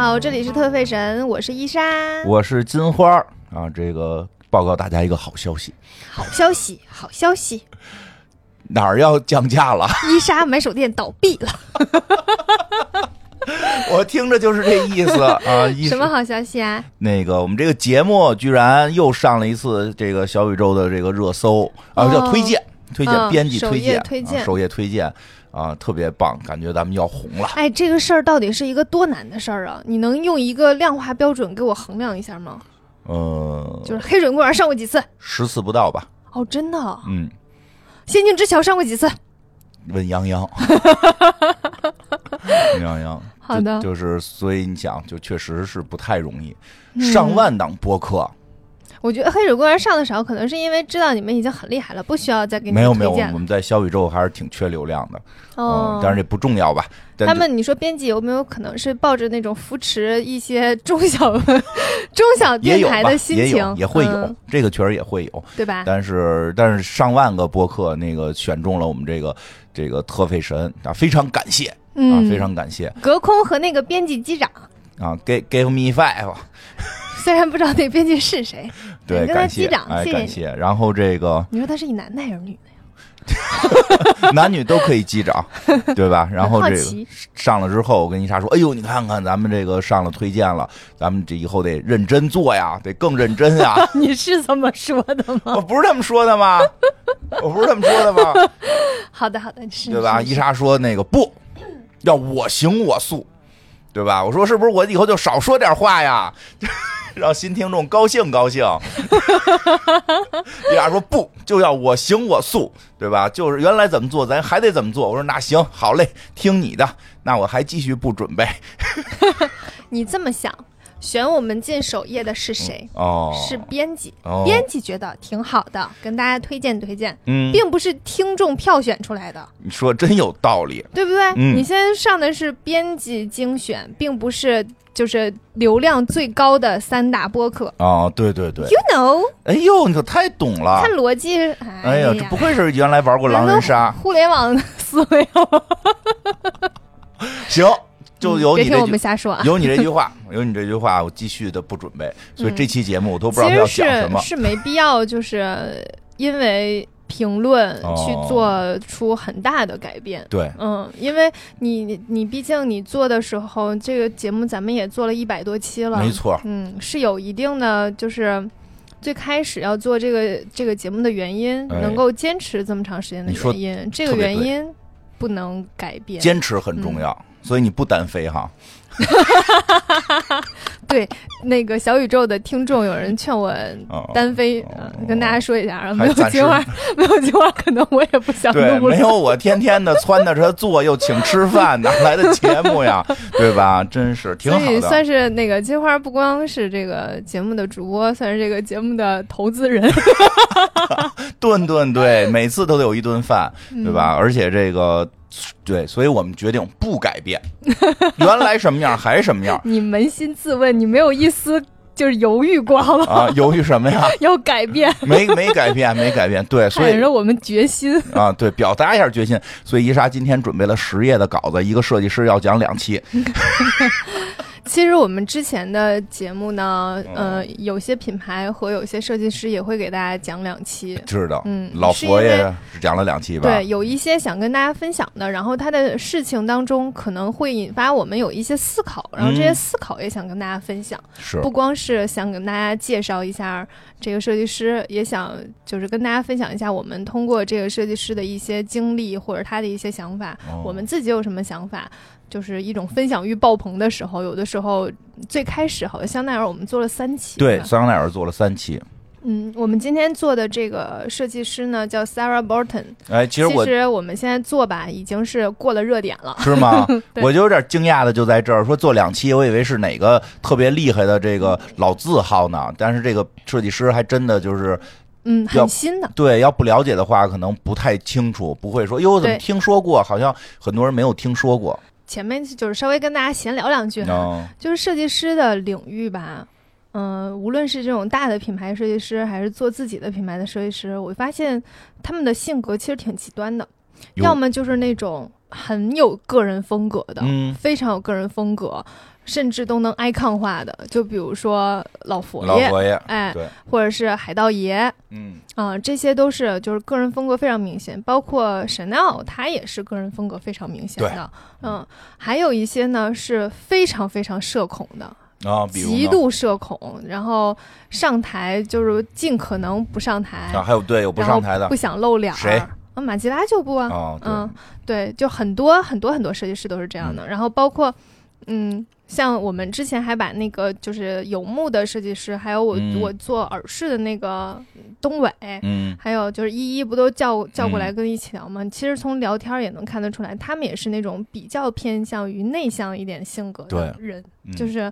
好，这里是特费神，我是伊莎。我是金花儿啊，这个报告大家一个好消息，好消息，好消息，哪儿要降价了？伊莎买手店倒闭了。我听着就是这意思啊。一什么好消息啊？那个我们这个节目居然又上了一次这个小宇宙的这个热搜啊，哦叫推荐，推荐嗯编辑推荐，页推荐啊首页推荐啊，特别棒，感觉咱们要红了。哎，这个事儿到底是一个多难的事儿啊？你能用一个量化标准给我衡量一下吗？呃，就是黑水公园上过几次？十次不到吧？哦，真的？嗯，仙境之桥上过几次？问杨洋，问 杨洋，好的就就是所以你想，就确实是不太容易，嗯上万档播客。我觉得黑水公园上的少，可能是因为知道你们已经很厉害了，不需要再给你们没有没有。我们在小宇宙还是挺缺流量的，哦嗯，，但是这不重要吧？他们，你说编辑有没有可能是抱着那种扶持一些中小中小电台的，心也情有，也会有嗯，这个确实也会有。对吧？但是但是上万个播客那个选中了我们这个这个特费神啊，非常感谢啊，嗯，非常感谢隔空和那个编辑机长，啊，give give me five，虽然不知道那编辑是谁，对，跟他感谢击掌哎，谢谢感谢。然后这个你说他是一男的还是女的呀？男女都可以击掌，对吧？然后这个上了之后，我跟伊莎说：“哎呦，你看看咱们这个上了推荐了，咱们这以后得认真做呀，得更认真呀。”你是这么说的吗我？不是这么说的吗？我不是这么说的吗？好的，好的，是，对吧？是伊莎说那个不要我行我素，对吧？我说是不是我以后就少说点话呀，让新听众高兴高兴。你俩说不就要我行我素，对吧？就是原来怎么做，咱还得怎么做。我说那行，好嘞，听你的。那我还继续不准备 你这么想，选我们进首页的是谁？哦，是编辑，哦编辑觉得挺好的，跟大家推荐推荐，嗯，并不是听众票选出来的，你说真有道理。对不对？嗯你现在上的是编辑精选，并不是就是流量最高的三大播客。哦，对对对，You know，哎呦，你可太懂了看。逻辑，哎呀，这不愧是原来玩过狼人杀。互联网思维哦，行，就有别听我你这句们瞎说啊。有你这句话，有你这句话，我继续的不准备，所以这期节目我都不知道要讲什么。是没必要，就是因为评论哦去做出很大的改变。对，嗯，因为你你你毕竟你做的时候，这个节目咱们也做了一百多期了，没错，嗯，是有一定的就是。最开始要做这个这个节目的原因，哎能够坚持这么长时间的原因，这个原因不能改变。坚持很重要，所以你不单飞哈。对那个小宇宙的听众，有人劝我哦单飞，跟大家说一下，然后没有还暂时计划，没有金花，可能我也不想对，录了。没有我天天的撺掇着做，又请吃饭，哪来的节目呀？对吧？真是挺好的。所以算是那个金花，不光是这个节目的主播，算是这个节目的投资人，顿顿对，每次都得有一顿饭，嗯对吧？而且这个。对，所以我们决定不改变，原来什么样还什么样 你扪心自问，你没有一丝就是犹豫过？啊？犹豫什么呀？要改变，没没改变，没改变。对，所以喊着我们决心。啊，对，表达一下决心。所以伊莎今天准备了十页的稿子，一个设计师要讲两期。其实我们之前的节目呢，嗯呃，有些品牌和有些设计师也会给大家讲两期。知道，嗯老佛爷讲了两期吧？对，有一些想跟大家分享的，然后他的事情当中可能会引发我们有一些思考，然后这些嗯思考也想跟大家分享。是不光是想跟大家介绍一下这个设计师，也想就是跟大家分享一下我们通过这个设计师的一些经历或者他的一些想法，哦我们自己有什么想法。就是一种分享欲爆棚的时候，有的时候最开始好像香奈儿我们做了三期，对，香奈儿做了三期。嗯，我们今天做的这个设计师呢叫 Sarah Burton，哎，其实我其实我们现在做吧已经是过了热点了，是吗？我就有点惊讶的就在这儿，说做两期，我以为是哪个特别厉害的这个老字号呢，但是这个设计师还真的就是嗯，很新的，对，要不了解的话，可能不太清楚，不会说哟，怎么听说过？好像很多人没有听说过。前面就是稍微跟大家闲聊两句哈，嗯，就是设计师的领域吧，嗯、无论是这种大的品牌设计师，还是做自己的品牌的设计师，我发现他们的性格其实挺极端的，要么就是那种很有个人风格的，嗯非常有个人风格。甚至都能 icon 化的，就比如说老佛爷，老佛爷，哎，对，或者是海盗爷，嗯。啊、这些都是就是个人风格非常明显，包括 Chanel，它也是个人风格非常明显的。嗯，还有一些呢是非常非常社恐的，啊，极度社恐，然后上台就是尽可能不上台，啊，还有对有不上台的。不想露脸儿。谁？啊，马吉拉就不啊，嗯，对，就很多很多很多设计师都是这样的。然后包括，嗯，像我们之前还把那个就是游牧的设计师，还有我、嗯。我做耳饰的那个东伟，嗯。还有就是依依，不都叫叫过来嗯。跟一起聊吗？其实从聊天也能看得出来，他们也是那种比较偏向于内向一点性格的人，嗯。就是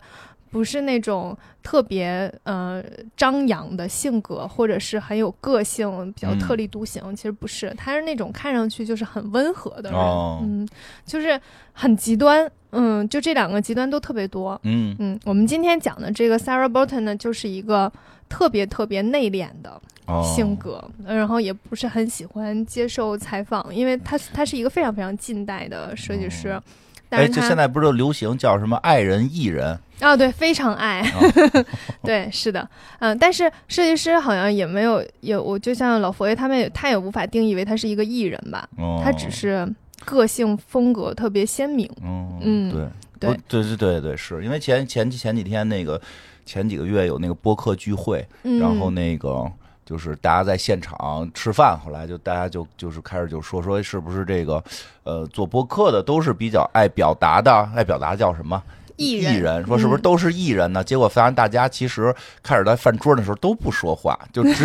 不是那种特别呃张扬的性格，或者是很有个性、比较嗯。特立独行。其实不是，他是那种看上去就是很温和的人，哦。嗯，就是很极端，嗯，就这两个极端都特别多。嗯。嗯，我们今天讲的这个 Sarah Burton 呢，就是一个特别特别内敛的哦。性格，然后也不是很喜欢接受采访，因为他他是一个非常非常近代的设计师，但哎，是他这现在不是都流行叫什么爱人艺人？啊对非常爱，啊 对是的，嗯，但是设计师好像也没有也我就像老佛爷他们也他也无法定义为他是一个艺人吧，哦。他只是个性风格特别鲜明，嗯嗯对对对。对对对，是。因为前前前几天那个前几个月有那个播客聚会，嗯，然后那个就是大家在现场吃饭，后来就大家就就是开始就说说是不是这个呃做播客的都是比较爱表达的，爱表达叫什么？艺艺人说是不是嗯都是艺人呢？结果发现大家其实开始在饭桌的时候都不说话，就只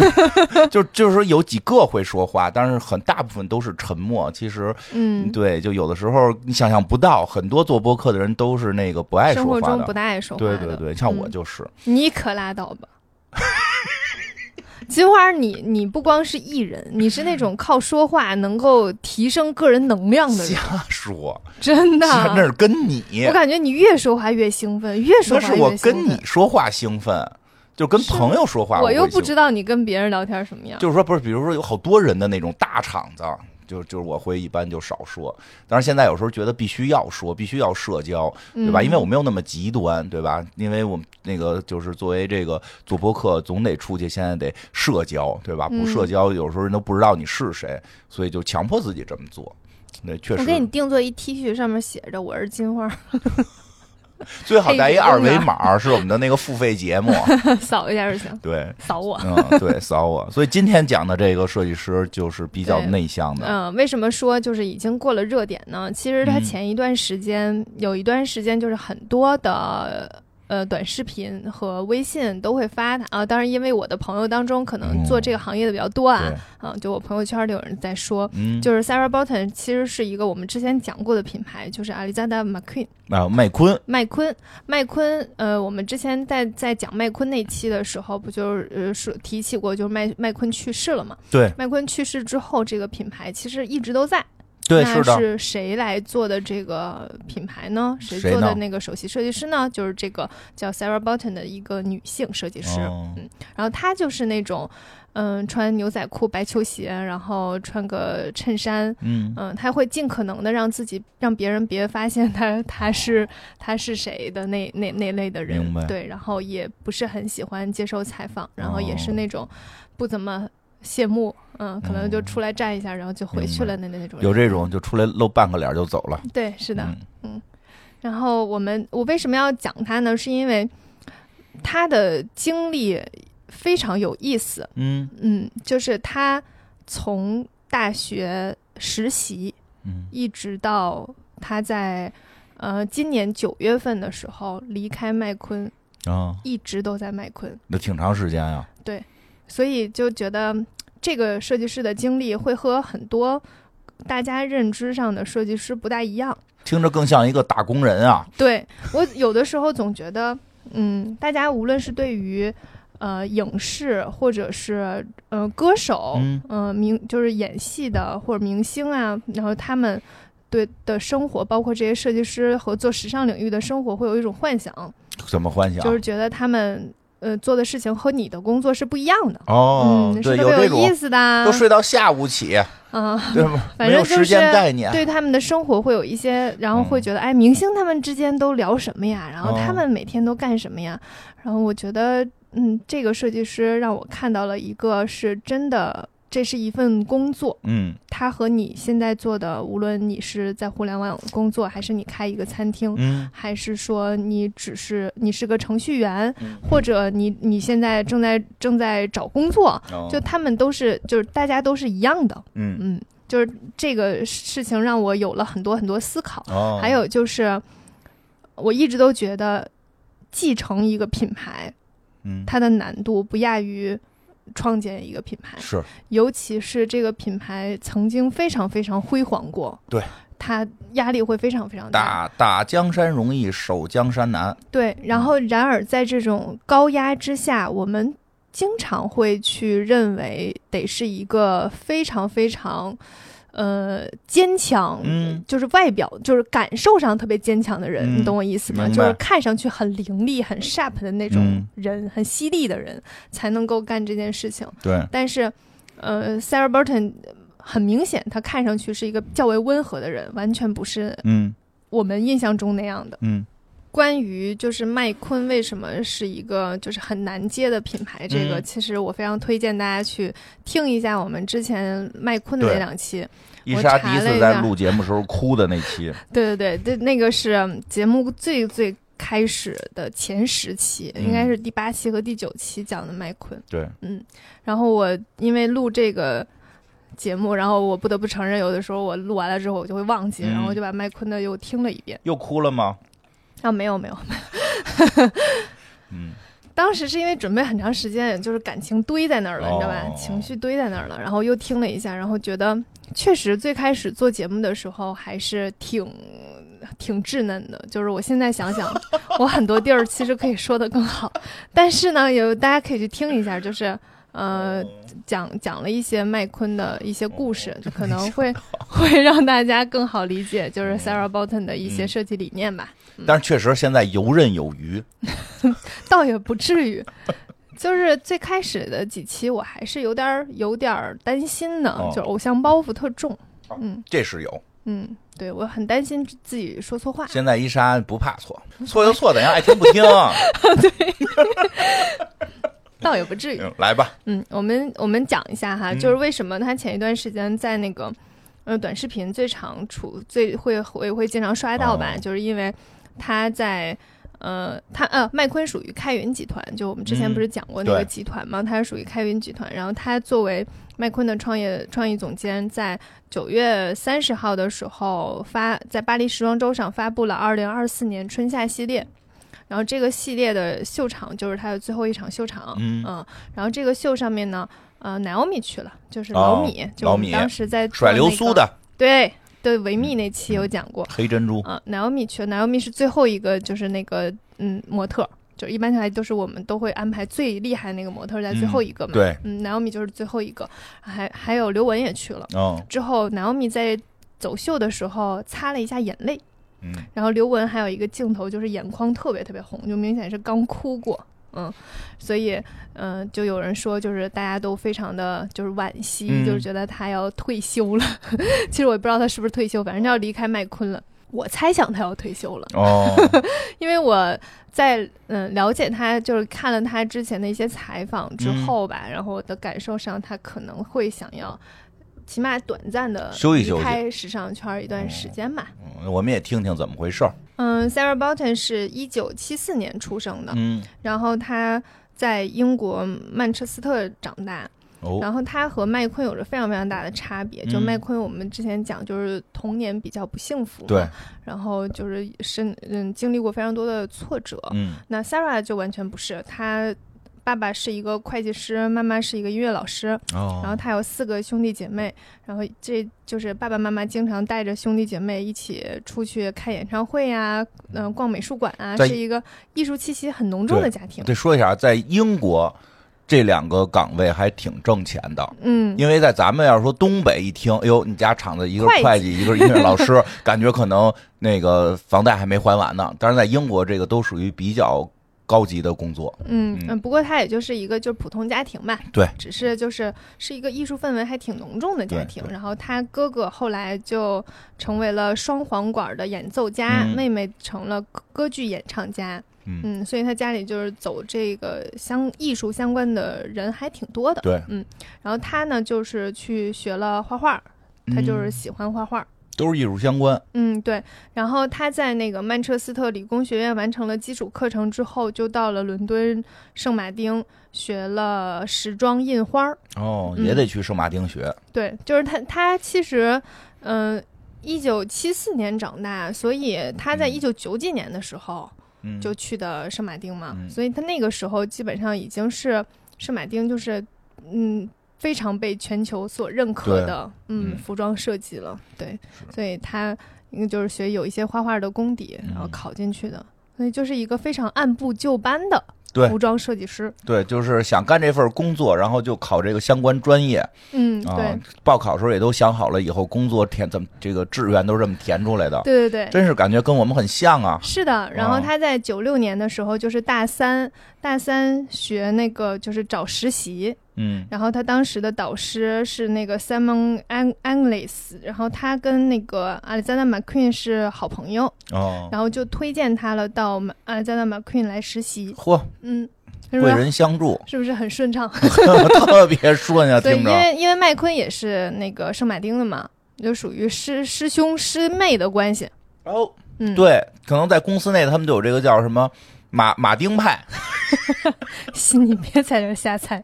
就就是说有几个会说话，但是很大部分都是沉默。其实嗯，对，就有的时候你想象不到，很多做播客的人都是那个不爱说话的。活中不大爱说话，对对对，像我嗯就是，你可拉倒吧。金花你，你不光是艺人，你是那种靠说话能够提升个人能量的人，瞎说，真的。那是跟你，我感觉你越说话越兴奋，越说话越兴奋。是我跟你说话兴奋，就跟朋友说话我又不知道你跟别人聊天什么样。就是说不是，比如说有好多人的那种大场子，就就是我会一般就少说。但是现在有时候觉得必须要说，必须要社交，对吧？嗯因为我没有那么极端，对吧？因为我们那个就是作为这个做播客，总得出去，现在得社交，对吧？不嗯社交，有时候人都不知道你是谁，所以就强迫自己这么做。那，确实我给你定做一 T 恤，上面写着“我是金花 最好带一二维啊码，是我们的那个付费节目。”，扫一下就行，对，扫我。嗯，对，扫我。所以今天讲的这个设计师就是比较内向的。嗯，为什么说就是已经过了热点呢？其实它嗯前一段时间、有一段时间就是很多的呃短视频和微信都会发它啊。当然，因为我的朋友当中可能做这个行业的比较多啊，对，啊，就我朋友圈里有人在说。嗯，就是 Sarah Bolton 其实是一个我们之前讲过的品牌，就是 Alizada McQueen 啊，麦昆，麦昆。麦昆，呃，我们之前在在讲麦昆那期的时候，不就是呃说提起过，就是麦麦昆去世了嘛？对麦昆去世之后，这个品牌其实一直都在。对，那是的，是谁来做的这个品牌呢？谁做的那个首席设计师呢？就是这个叫 Sarah Button 的一个女性设计师。哦嗯，然后她就是那种，嗯，穿牛仔裤、白球鞋，然后穿个衬衫。嗯嗯，她会尽可能的让自己让别人别发现她她是她是谁的那那那类的人对，然后也不是很喜欢接受采访，然后也是哦那种不怎么谢幕，嗯，可能就嗯出来站一下，然后就回去了的那种。有这种就出来露半个脸就走了。对，是的。嗯然后我们我为什么要讲他呢？是因为他的经历非常有意思。嗯嗯，就是他从大学实习嗯一直到他在呃今年九月份的时候离开麦昆，啊，一直都在麦昆，那挺长时间呀。所以就觉得这个设计师的经历会和很多大家认知上的设计师不大一样。听着更像一个打工人啊。对我有的时候总觉得，嗯，大家无论是对于呃影视或者是呃歌手，嗯呃明就是演戏的或者明星啊，然后他们对的生活，包括这些设计师和做时尚领域的生活，会有一种幻想，怎么幻想？就是觉得他们呃做的事情和你的工作是不一样的。哦，嗯，对，是特别有意思的都。睡到下午起。嗯，对吧？没有时反正就是间概念，对他们的生活会有一些，然后会觉得，哎，明星他们之间都聊什么呀？然后他哦们每天都干什么呀？然后我觉得，嗯，这个设计师让我看到了一个是真的，这是一份工作，嗯。它和你现在做的，无论你是在互联网工作，还是你开一个餐厅，嗯。还是说你只是你是个程序员，嗯。或者你你现在正在正在找工作，哦。就他们都是就是大家都是一样的，嗯。嗯，就是这个事情让我有了很多很多思考。哦，还有就是，我一直都觉得继承一个品牌，嗯。它的难度不亚于创建一个品牌，是。尤其是这个品牌曾经非常非常辉煌过，对，它压力会非常非常大。打打江山容易守江山难，对，然后然而在这种高压之下，我们经常会去认为得是一个非常非常。呃，坚强，嗯。就是外表，就是感受上特别坚强的人，嗯。你懂我意思吗？就是看上去很凌厉、很 sharp 的那种嗯。人，很犀利的人，才能够干这件事情。对，但是，呃，Sarah Burton 很明显，她看上去是一个较为温和的人，完全不是嗯。我们印象中那样的。嗯关于就是麦昆为什么是一个就是很难接的品牌，这个嗯其实我非常推荐大家去听一下我们之前麦昆的那两期。伊莎第一次在录节目时候哭的那期，对对对，对，那个是节目最最开始的前十期，嗯应该是第八期和第九期讲的麦昆。对，嗯，然后我因为录这个节目，然后我不得不承认，有的时候我录完了之后我就会忘记，嗯然后我就把麦昆的又听了一遍。又哭了吗？啊，没有没有没有，嗯当时是因为准备很长时间，就是感情堆在那儿了，你知道吧哦？情绪堆在那儿了，然后又听了一下，然后觉得确实最开始做节目的时候还是挺挺稚嫩的。就是我现在想想，我很多地儿其实可以说的更好，但是呢，有大家可以去听一下，就是呃讲讲了一些麦昆的一些故事，就可能会 会让大家更好理解，就是 Sarah Bolton 的一些嗯设计理念吧。但是确实现在游刃有余，倒也不至于。就是最开始的几期，我还是有点儿有点儿担心呢，哦就是偶像包袱特重。嗯这是有。嗯，对我很担心自己说错话。现在伊莎不怕错，错就错，咱家爱听不听。对 倒也不至于。嗯来吧，嗯，我们我们讲一下哈，嗯就是为什么他前一段时间在那个呃短视频最常出最会会会经常刷到吧，哦就是因为他在。呃，他呃，麦昆属于开云集团，就我们之前嗯不是讲过那个集团吗？他是属于开云集团，然后他作为麦昆的创业创意总监，在九月三十号的时候发在巴黎时装周上发布了二零二四年春夏系列，然后这个系列的秀场就是他的最后一场秀场，嗯然后这个秀上面呢，呃，Naomi 去了，就是哦老米，就当时在做甩流，苏的对对，维密那期有讲过，黑珍珠，啊、n a o m i 去了，Naomi 是最后一个，就是那个嗯模特儿，就一般下来都是我们都会安排最厉害那个模特在最后一个嘛，对，嗯，Naomi 就是最后一个，还还有刘雯也去了，嗯之后 Naomi 在走秀的时候擦了一下眼泪。嗯，然后刘雯还有一个镜头，就是眼眶特别特别红，就明显是刚哭过，嗯，所以嗯、呃就有人说，就是大家都非常的就是惋惜，嗯就是觉得他要退休了。其实我也不知道他是不是退休，反正他要离开麦昆了。我猜想他要退休了，哦，因为我在嗯、了解他，就是看了他之前的一些采访之嗯后吧，然后我的感受上，他可能会想要。起码短暂的休息休开时尚圈一段时间吧。嗯我们也听听怎么回事儿。嗯，Sarah Bolton 是一九七四年出生的，嗯，然后她在英国曼彻斯特长大，哦，然后她和麦昆有着非常非常大的差别。就嗯麦昆，我们之前讲就是童年比较不幸福，对，，然后就是身嗯经历过非常多的挫折。嗯那 Sarah 就完全不是，她爸爸是一个会计师，妈妈是一个音乐老师，哦，然后他有四个兄弟姐妹，然后这就是爸爸妈妈经常带着兄弟姐妹一起出去看演唱会呀、嗯、逛美术馆啊，是一个艺术气息很浓重的家庭。得说一下，在英国这两个岗位还挺挣钱的。嗯，因为在咱们要是说东北一听，哎呦，你家厂子一个会计会计，一个音乐老师，感觉可能那个房贷还没还完呢。但是在英国，这个都属于比较高级的工作。嗯嗯嗯，不过他也就是一个就是普通家庭嘛，对，只是就是是一个艺术氛围还挺浓重的家庭。然后他哥哥后来就成为了双簧管的演奏家，嗯妹妹成了歌歌剧演唱家。嗯，嗯，所以他家里就是走这个相艺术相关的人还挺多的。对，嗯然后他呢，就是去学了画画，他就是嗯喜欢画画。都是艺术相关。嗯，对。然后他在那个曼彻斯特理工学院完成了基础课程之后，就到了伦敦圣马丁学了时装印花儿。哦，嗯也得去圣马丁学。对，就是他，他其实，嗯、一九七四年长大，所以他在嗯一九九几年的时候嗯，就去的圣马丁嘛，嗯所以他那个时候基本上已经是圣马丁，就是嗯。非常被全球所认可的，嗯，嗯。服装设计了，对，所以他应该就是学有一些画画的功底，然后嗯考进去的，所以就是一个非常按部就班的对服装设计师，对，就是想干这份工作，然后就考这个相关专业嗯，啊对，。报考时候也都想好了，以后工作填怎么这个志愿都是这么填出来的，对对对，真是感觉跟我们很像啊。是的，然后啊他在九六年的时候，就是大三，大三学那个就是找实习，嗯然后他当时的导师是那个 Simon Ang Anglis，然后他跟那个 Alexander McQueen 是好朋友，哦，然后就推荐他了到 Alexander McQueen 来实习，嚯，嗯，贵人相助，是不是很顺畅？特别顺啊，对，听着。因为因为麦昆也是那个圣马丁的嘛，就属于师师兄师妹的关系，哦，嗯，，对，可能在公司内他们就有这个叫什么马马丁派，你别在这瞎猜。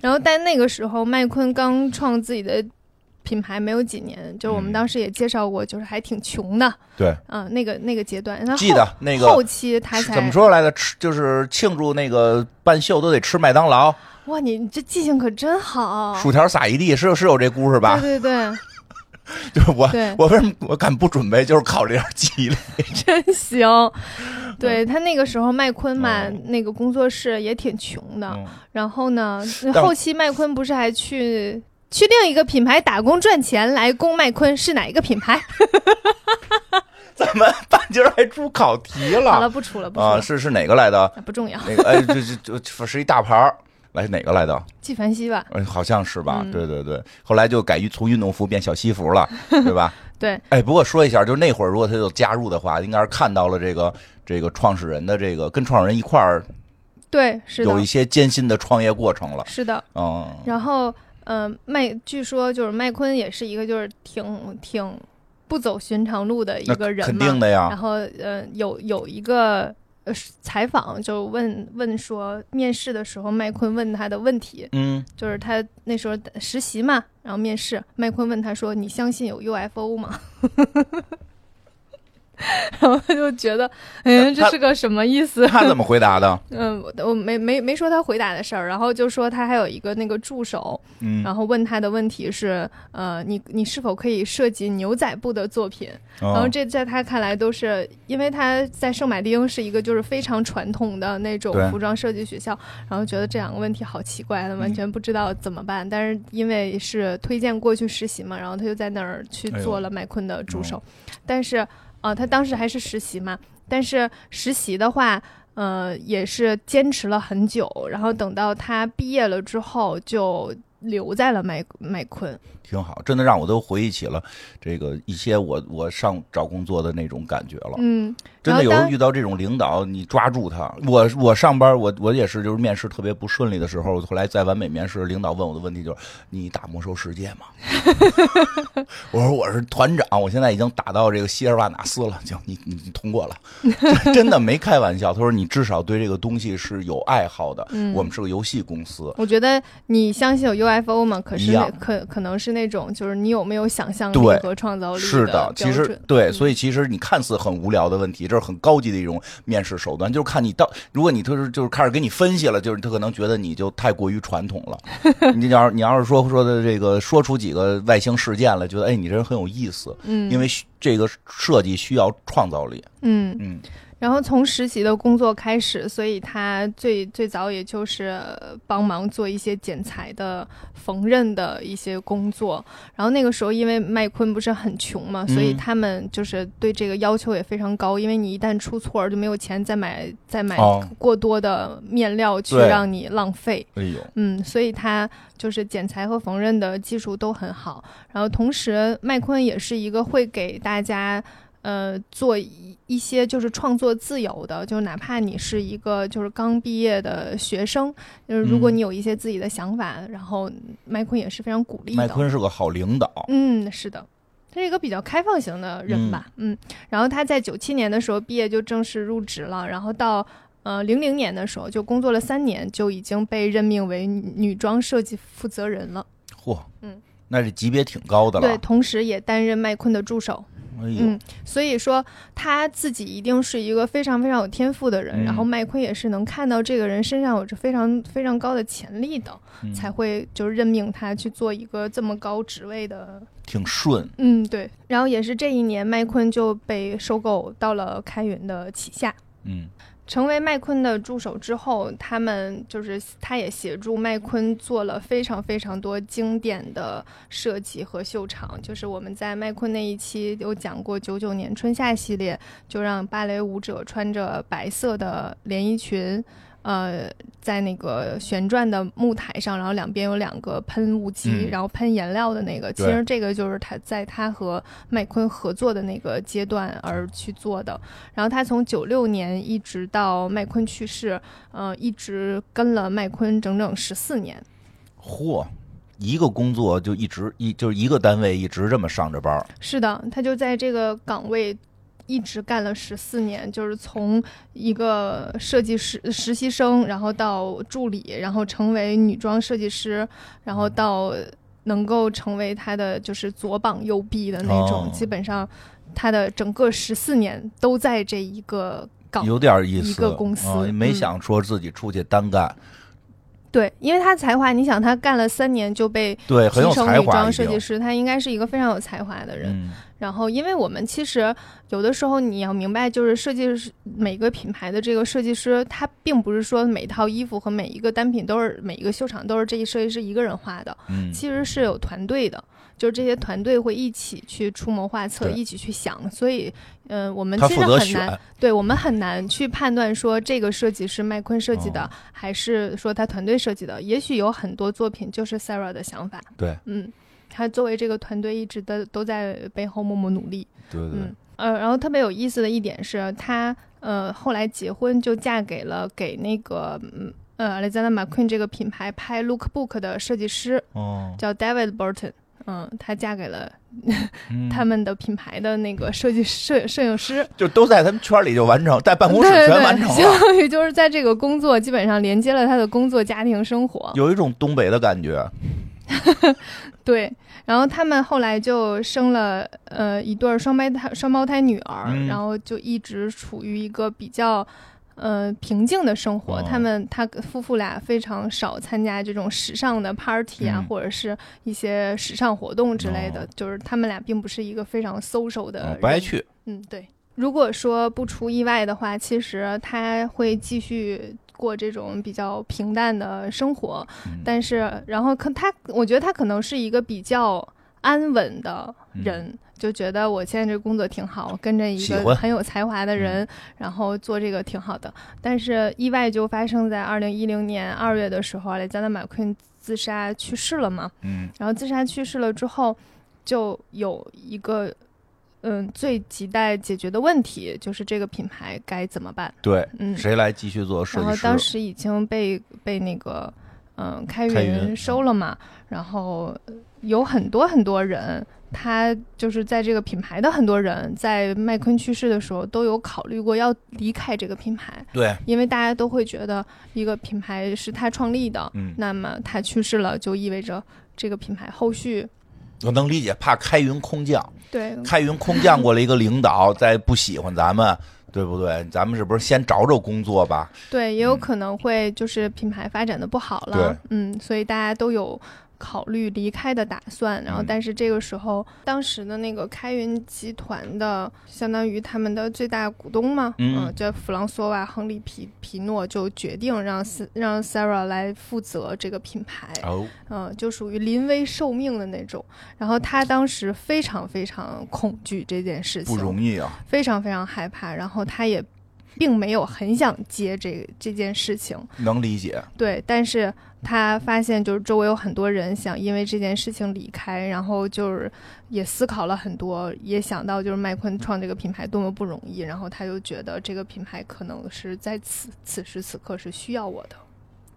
然后，但那个时候麦昆刚创自己的品牌没有几年，就是我们嗯当时也介绍过，就是还挺穷的，对，嗯、那个那个阶段。然后记得那个后期他才怎么？说来着？吃就是庆祝那个办秀都得吃麦当劳，哇，你你这记性可真好！薯条撒一地，是是有这故事吧？对对对，就是我我为什么我敢不准备，就是靠这点记忆力。真行。对他那个时候，麦昆嘛，嗯那个工作室也挺穷的。嗯然后呢，但后期麦昆不是还去去另一个品牌打工赚钱来供麦昆，是哪一个品牌？怎么半截儿还出考题了好了，不出了，不出了，啊？是是哪个来的？啊不重要。那个哎，这这这是一大牌儿，来哪个来的？纪梵希吧？哎，好像是吧？嗯对对对，后来就改于从运动服变小西服了，对吧？对，哎，不过说一下，就那会儿如果他就加入的话，应该是看到了这个这个创始人的这个跟创始人一块儿对，是的，有一些艰辛的创业过程了。是的。嗯，然后，嗯、麦据说就是麦昆也是一个就是挺挺不走寻常路的一个人肯嘛。定的呀然。后，呃，有有一个呃采访就问问说，面试的时候麦昆问他的问题，嗯，就是他那时候实习嘛，然后面试，麦昆问他说：“你相信有 UFO 吗？” 然后他就觉得，嗯，这是个什么意思？他怎么回答的？嗯，我我没没没说他回答的事儿，然后就说他还有一个那个助手，嗯，然后问他的问题是，呃，你你是否可以设计牛仔布的作品？然后哦这在他看来都是，因为他在圣马丁是一个就是非常传统的那种服装设计学校，然后觉得这两个问题好奇怪他，完嗯全不知道怎么办。但是因为是推荐过去实习嘛，然后他就在那儿去做了麦昆的助手，但是呃，他当时还是实习嘛，但是实习的话。呃，也是坚持了很久，然后等到他毕业了之后，就留在了麦麦昆。挺好，真的让我都回忆起了这个一些我我上找工作的那种感觉了。嗯，真的有时候遇到这种领导，你抓住他。我我上班，我我也是，就是面试特别不顺利的时候，后来在完美面试，领导问我的问题就是：你打魔兽世界吗？我说我是团长，我现在已经打到这个希尔瓦纳斯了，行，你你你通过了，真 真的没开玩笑。他说你至少对这个东西是有爱好的，嗯我们是个游戏公司。我觉得你相信有 UFO 吗？可是可可能是那种，就是你有没有想象力对和创造力是的其实对，嗯所以其实你看似很无聊的问题，这是很高级的一种面试手段，就是看你到，如果你就是就是开始给你分析了，就是他可能觉得你就太过于传统了。你要是你要是说说的这个说出几个外星事件来，觉得哎你这人很有意思，嗯，因为这个设计需要创造力。嗯，嗯然后从实习的工作开始，所以他最最早也就是帮忙做一些剪裁的、缝纫的一些工作。然后那个时候，因为麦昆不是很穷嘛，所以嗯他们就是对这个要求也非常高，因为你一旦出错儿就没有钱再买再买哦过多的面料去让你浪费。哎呦，嗯，所以他就是剪裁和缝纫的技术都很好。然后同时，麦昆也是一个会给大家呃做一一些就是创作自由的，就哪怕你是一个就是刚毕业的学生，就是如果嗯你有一些自己的想法，然后麦昆也是非常鼓励的。麦昆是个好领导，嗯，是的。他是一个比较开放型的人吧，嗯然后他在九七年的时候毕业就正式入职了，然后到呃零零年的时候就工作了三年，就已经被任命为女女装设计负责人了。嚯，嗯，那这级别挺高的了对，同时也担任麦昆的助手。哎，嗯，所以说他自己一定是一个非常非常有天赋的人，嗯。然后麦昆也是能看到这个人身上有着非常非常高的潜力的，嗯。才会就是任命他去做一个这么高职位的挺顺，嗯，对。然后也是这一年，麦昆就被收购到了开云的旗下。嗯成为麦昆的助手之后，他们就是他也协助麦昆做了非常非常多经典的设计和秀场。就是我们在麦昆那一期有讲过九九年春夏系列，就让芭蕾舞者穿着白色的连衣裙。呃，在那个旋转的木台上，然后两边有两个喷雾机，嗯然后喷颜料的那个，其实这个就是他在他和麦昆合作的那个阶段而去做的。然后他从九六年一直到麦昆去世，呃，一直跟了麦昆整整十四年。嚯，一个工作就一直一就是一个单位一直这么上着班儿，是的，他就在这个岗位一直干了十四年，就是从一个设计师实习生，然后到助理，然后成为女装设计师，然后到能够成为他的就是左膀右臂的那种，哦基本上他的整个十四年都在这一个岗有点意思。一个公司啊没嗯想说自己出去单干，对，因为他才华，你想他干了三年就被对，很有提升女。装设计师，他应该是一个非常有才华的人。嗯，然后，因为我们其实有的时候你要明白，就是设计师每个品牌的这个设计师，他并不是说每套衣服和每一个单品都是每一个秀场都是这一设计师一个人画的，嗯，其实是有团队的。就是这些团队会一起去出谋划策，一起去想，所以，嗯、我们其实很难，，对我们很难去判断说这个设计是麦昆设计的，哦还是说他团队设计的。也许有很多作品就是 Sarah 的想法，对，嗯，他作为这个团队一直的都在背后默默努力，对对嗯，呃，然后特别有意思的一点是，她呃后来结婚就嫁给了给那个嗯呃 Alexander McQueen 这个品牌拍 Lookbook 的设计师，哦，叫 David Burton。嗯，她嫁给了嗯 他们的品牌的那个设计 摄摄影师，就都在他们圈里就完成，在办公室全完成相了，当于就是在这个工作基本上连接了他的工作、家庭生活。有一种东北的感觉。对，然后他们后来就生了呃一对儿双胞胎双胞胎女儿，嗯然后就一直处于一个比较呃平静的生活。哦他们他夫妇俩非常少参加这种时尚的 party 啊，嗯或者是一些时尚活动之类的，哦就是他们俩并不是一个非常 social 的嗯人。不爱去，嗯，对。如果说不出意外的话，其实他会继续过这种比较平淡的生活，嗯但是然后可他，我觉得他可能是一个比较安稳的人，就觉得我现在这工作挺好，跟着一个很有才华的人，然后做这个挺好的。但是意外就发生在二零一零年二月的时候，雷加德马昆自杀去世了嘛。嗯然后自杀去世了之后，就有一个嗯最亟待解决的问题，就是这个品牌该怎么办？对，嗯，谁来继续做设然后？当时已经被被那个嗯开云收了嘛，然后有很多很多人。他就是在这个品牌的很多人，在麦昆去世的时候都有考虑过要离开这个品牌，对，因为大家都会觉得一个品牌是他创立的，嗯，那么他去世了，就意味着这个品牌后续我能理解，怕开云空降，对开云空降过来一个领导，再不喜欢咱们，对不对？咱们是不是先找找工作吧？对，也有可能会就是品牌发展的不好了，嗯，所以大家都有考虑离开的打算。然后，嗯但是这个时候，当时的那个开云集团的相当于他们的最大股东嘛，嗯叫弗朗索瓦·亨利皮皮诺就决定让斯让 Sarah 来负责这个品牌。哦，嗯，就属于临危受命的那种。然后他当时非常非常恐惧这件事情，不容易啊，非常非常害怕。然后他也并没有很想接这这件事情，能理解。对。但是他发现就是周围有很多人想因为这件事情离开，然后就是也思考了很多，也想到就是麦昆创这个品牌多么不容易，然后他就觉得这个品牌可能是在此此时此刻是需要我的。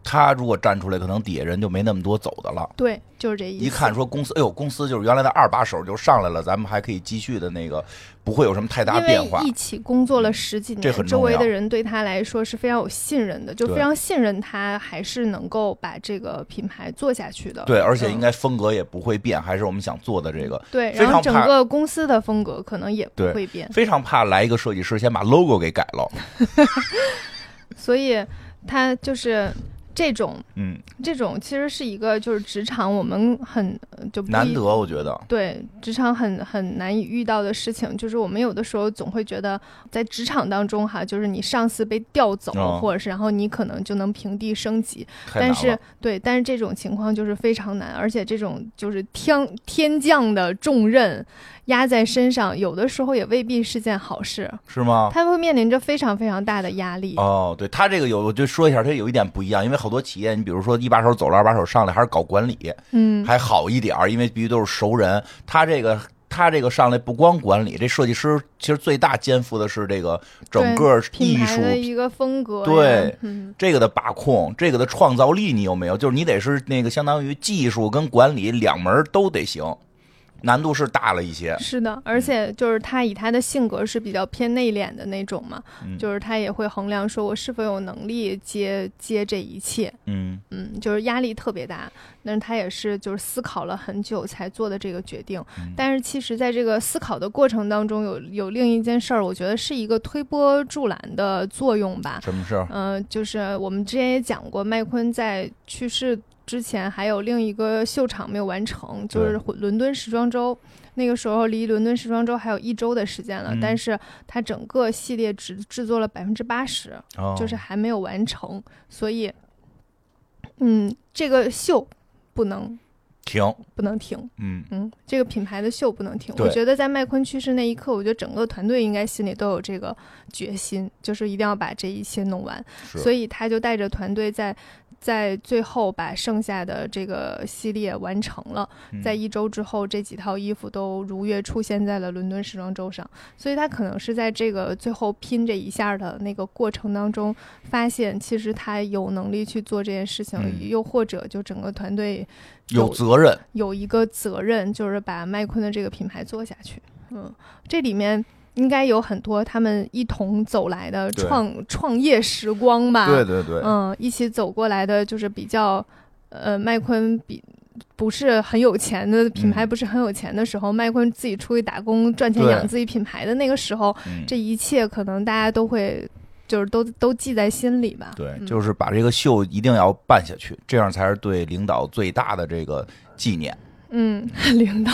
他如果站出来，可能底下人就没那么多走的了。对，就是这意思。一看说公司，哎呦，公司就是原来的二把手就上来了，咱们还可以继续的那个，不会有什么太大因变化为。一起工作了十几年，周围的人对他来说是非常有信任的，就非常信任他，还是能够把这个品牌做下去的。对，而且嗯应该风格也不会变，还是我们想做的这个。对，然后整个公司的风格可能也不会变，非常怕来一个设计师先把 logo 给改了。所以他就是这种嗯，这种其实是一个就是职场我们很呃就难得，我觉得。对职场很很难以遇到的事情，就是我们有的时候总会觉得，在职场当中哈，就是你上司被调走，哦或者是然后你可能就能平地升级，但是。对，但是这种情况就是非常难，而且这种就是天天降的重任压在身上，有的时候也未必是件好事，是吗？他会面临着非常非常大的压力。哦，对他这个有，我就说一下，他有一点不一样，因为好多企业，你比如说一把手走了，二把手上来，还是搞管理，嗯，还好一点儿，因为必须都是熟人。他这个他这个上来不光管理，这设计师其实最大肩负的是这个整个艺术的一个风格，对嗯，这个的把控，这个的创造力，你有没有？就是你得是那个相当于技术跟管理两门都得行，难度是大了一些。是的，而且就是他以他的性格是比较偏内敛的那种嘛，嗯就是他也会衡量说我是否有能力接接这一切，嗯嗯，就是压力特别大，但是他也是就是思考了很久才做的这个决定。嗯但是其实在这个思考的过程当中有，有另一件事儿，我觉得是一个推波助澜的作用吧。什么事儿？嗯、就是我们之前也讲过，麦昆在去世之前还有另一个秀场没有完成，就是伦敦时装周。那个时候离伦敦时装周还有一周的时间了，嗯但是它整个系列只制作了百分之八十，哦就是还没有完成，所以，嗯，这个秀不能停，不能停，嗯嗯，这个品牌的秀不能停。我觉得在麦昆去世那一刻，我觉得整个团队应该心里都有这个决心，就是一定要把这一切弄完。所以他就带着团队在在最后把剩下的这个系列完成了。嗯在一周之后，这几套衣服都如约出现在了伦敦时装周上。所以他可能是在这个最后拼这一下的那个过程当中，发现其实他有能力去做这件事情，嗯又或者就整个团队有责任，有一个责任，就是把麦昆的这个品牌做下去。嗯，这里面应该有很多他们一同走来的创创业时光吧。对对对，嗯，一起走过来的就是比较，呃，麦昆比。不是很有钱的品牌，嗯不是很有钱的时候，麦昆自己出去打工赚钱养自己品牌的那个时候，嗯这一切可能大家都会，就是都都记在心里吧。对，嗯就是把这个秀一定要办下去，这样才是对领导最大的这个纪念。嗯，领导，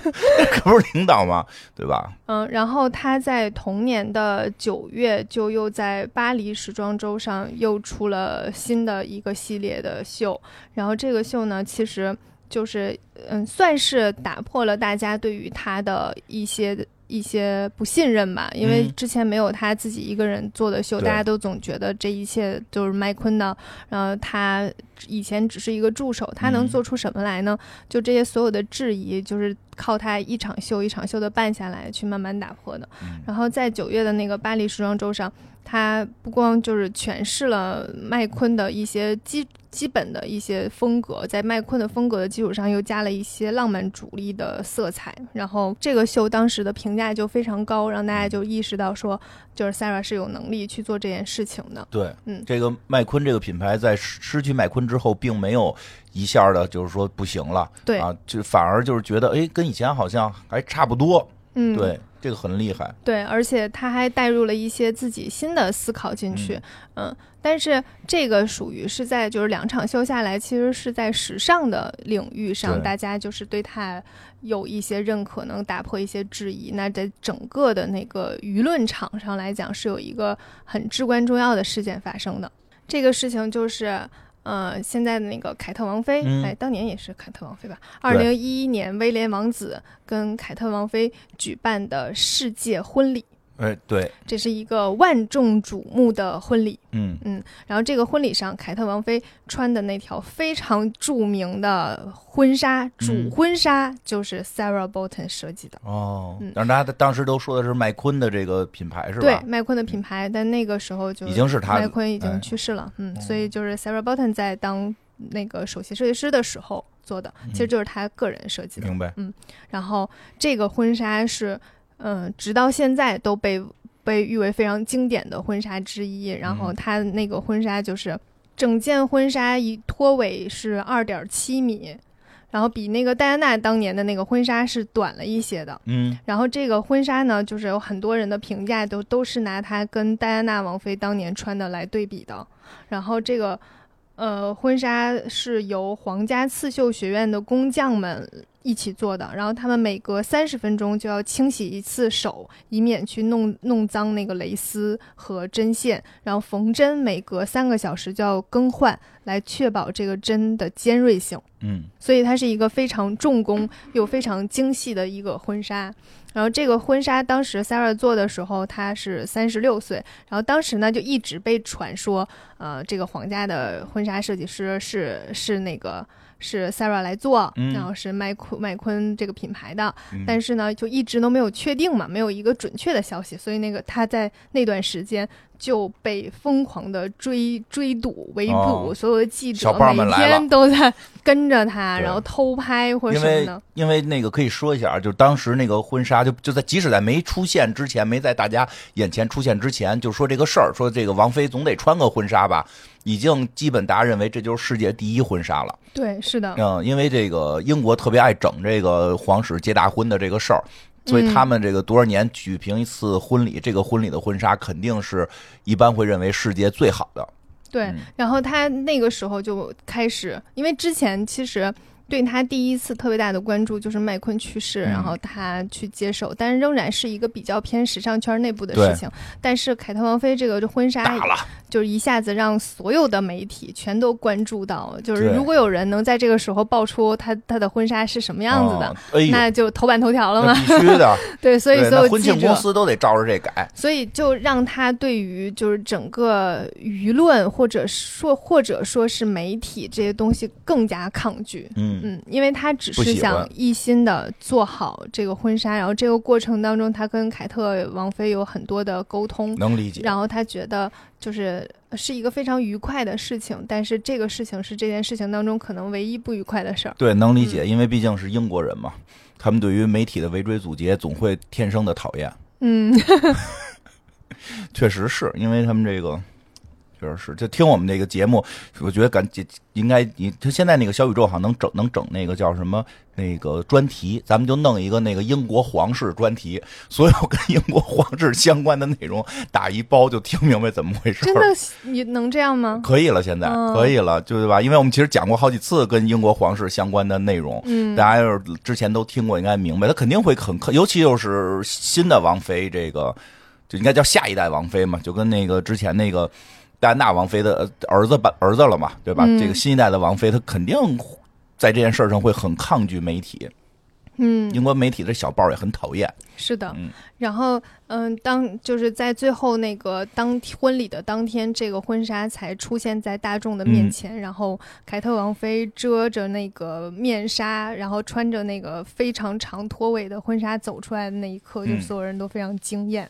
可不是领导吗？对吧？嗯，然后他在同年的九月就又在巴黎时装周上又出了新的一个系列的秀，然后这个秀呢，其实就是嗯，算是打破了大家对于他的一些一些不信任吧，因为嗯之前没有他自己一个人做的秀，对大家都总觉得这一切就是麦昆的，然后他以前只是一个助手，他能嗯做出什么来呢？就这些所有的质疑，就是靠他一场秀一场秀的办下来，去慢慢打破的。嗯然后在九月的那个巴黎时装周上，他不光就是诠释了麦昆的一些基基本的一些风格，在麦昆的风格的基础上，又加了一些浪漫主义的色彩。然后这个秀当时的评价就非常高，让大家就意识到说，就是 Sarah 是有能力去做这件事情的。对，嗯这个麦昆这个品牌在失失去麦昆之后，并没有一下的，就是说不行了，对啊，就反而就是觉得，哎，跟以前好像还差不多，嗯，对，这个很厉害。对，而且他还带入了一些自己新的思考进去，嗯，但是这个属于是在就是两场秀下来，其实是在时尚的领域上，大家就是对他有一些认可，能打破一些质疑。那在整个的那个舆论场上来讲，是有一个很至关重要的事件发生的。这个事情就是。呃，现在的那个凯特王妃，嗯哎，当年也是凯特王妃吧？二零一一年，威廉王子跟凯特王妃举办的世界婚礼，哎，对，这是一个万众瞩目的婚礼。嗯嗯，然后这个婚礼上，凯特王妃穿的那条非常著名的婚纱，主嗯婚纱就是 Sarah Bolton 设计的。哦嗯，但是大家当时都说的是麦昆的这个品牌是吧对，麦昆的品牌，但那个时候就已经是他麦昆已哎经去世了，嗯，哦所以就是 Sarah Bolton 在当那个首席设计师的时候做的，其实就是他个人设计的。明白。嗯然后这个婚纱是，嗯、直到现在都被被誉为非常经典的婚纱之一。然后嗯它那个婚纱就是整件婚纱一拖尾是二点七米，然后比那个戴安娜当年的那个婚纱是短了一些的。嗯然后这个婚纱呢，就是有很多人的评价都都是拿它跟戴安娜王妃当年穿的来对比的。然后这个呃婚纱是由皇家刺绣学院的工匠们一起做的，然后他们每隔三十分钟就要清洗一次手，以免去弄弄脏那个蕾丝和针线。然后缝针每隔三个小时就要更换，来确保这个针的尖锐性。嗯所以它是一个非常重工又非常精细的一个婚纱。然后这个婚纱当时 s a r a 做的时候，她是三十六岁。然后当时呢就一直被传说，呃，这个皇家的婚纱设计师是是那个是 Sarah 来做，嗯然后是麦昆麦昆这个品牌的。嗯，但是呢，就一直都没有确定嘛，没有一个准确的消息，所以那个他在那段时间就被疯狂的追追堵、围捕，哦所有的记者每天都在 跟着他，然后偷拍或者因为什么的。因为那个可以说一下啊，就当时那个婚纱就就在即使在没出现之前，没在大家眼前出现之前，就说这个事儿，说这个王菲总得穿个婚纱吧，已经基本大家认为这就是世界第一婚纱了。对，是的，嗯，因为这个英国特别爱整这个皇室结大婚的这个事儿。所以他们这个多少年举行一次婚礼，这个婚礼的婚纱肯定是一般会认为世界最好的。对。嗯然后他那个时候就开始，因为之前其实。对他第一次特别大的关注就是麦昆去世，嗯然后他去接手，但是仍然是一个比较偏时尚圈内部的事情。但是凯特王妃这个婚纱，就是一下子让所有的媒体全都关注到了。就是如果有人能在这个时候爆出他他的婚纱是什么样子的，那就头版头条了那嘛。必须的。对，所以，所有婚庆公司都得照着这改。所以就让他对于就是整个舆论或者说或者说是媒体这些东西更加抗拒。嗯嗯，因为他只是想一心的做好这个婚纱，然后这个过程当中，他跟凯特王妃有很多的沟通，能理解。然后他觉得就是是一个非常愉快的事情，但是这个事情是这件事情当中可能唯一不愉快的事儿。对，能理解，嗯因为毕竟是英国人嘛，他们对于媒体的围追堵截总会天生的讨厌。嗯，确实是因为他们这个，确实是。就听我们这个节目，我觉得感觉应该你，他现在那个小宇宙好像能整能整那个叫什么那个专题，咱们就弄一个那个英国皇室专题，所有跟英国皇室相关的内容打一包，就听明白怎么回事。真的你能这样吗？可以了，现在、嗯可以了，就对吧？因为我们其实讲过好几次跟英国皇室相关的内容，嗯，大家要是之前都听过，应该明白，他肯定会很，尤其又是新的王妃，这个就应该叫下一代王妃嘛，就跟那个之前那个戴安娜王妃的儿子吧儿子了嘛，对吧？嗯这个新一代的王妃，她肯定在这件事上会很抗拒媒体，嗯，英国媒体的小报也很讨厌。是的，嗯然后嗯，当就是在最后那个当婚礼的当天，这个婚纱才出现在大众的嗯面前。然后凯特王妃遮着那个面纱，然后穿着那个非常长拖尾的婚纱走出来的那一刻，就嗯所有人都非常惊艳，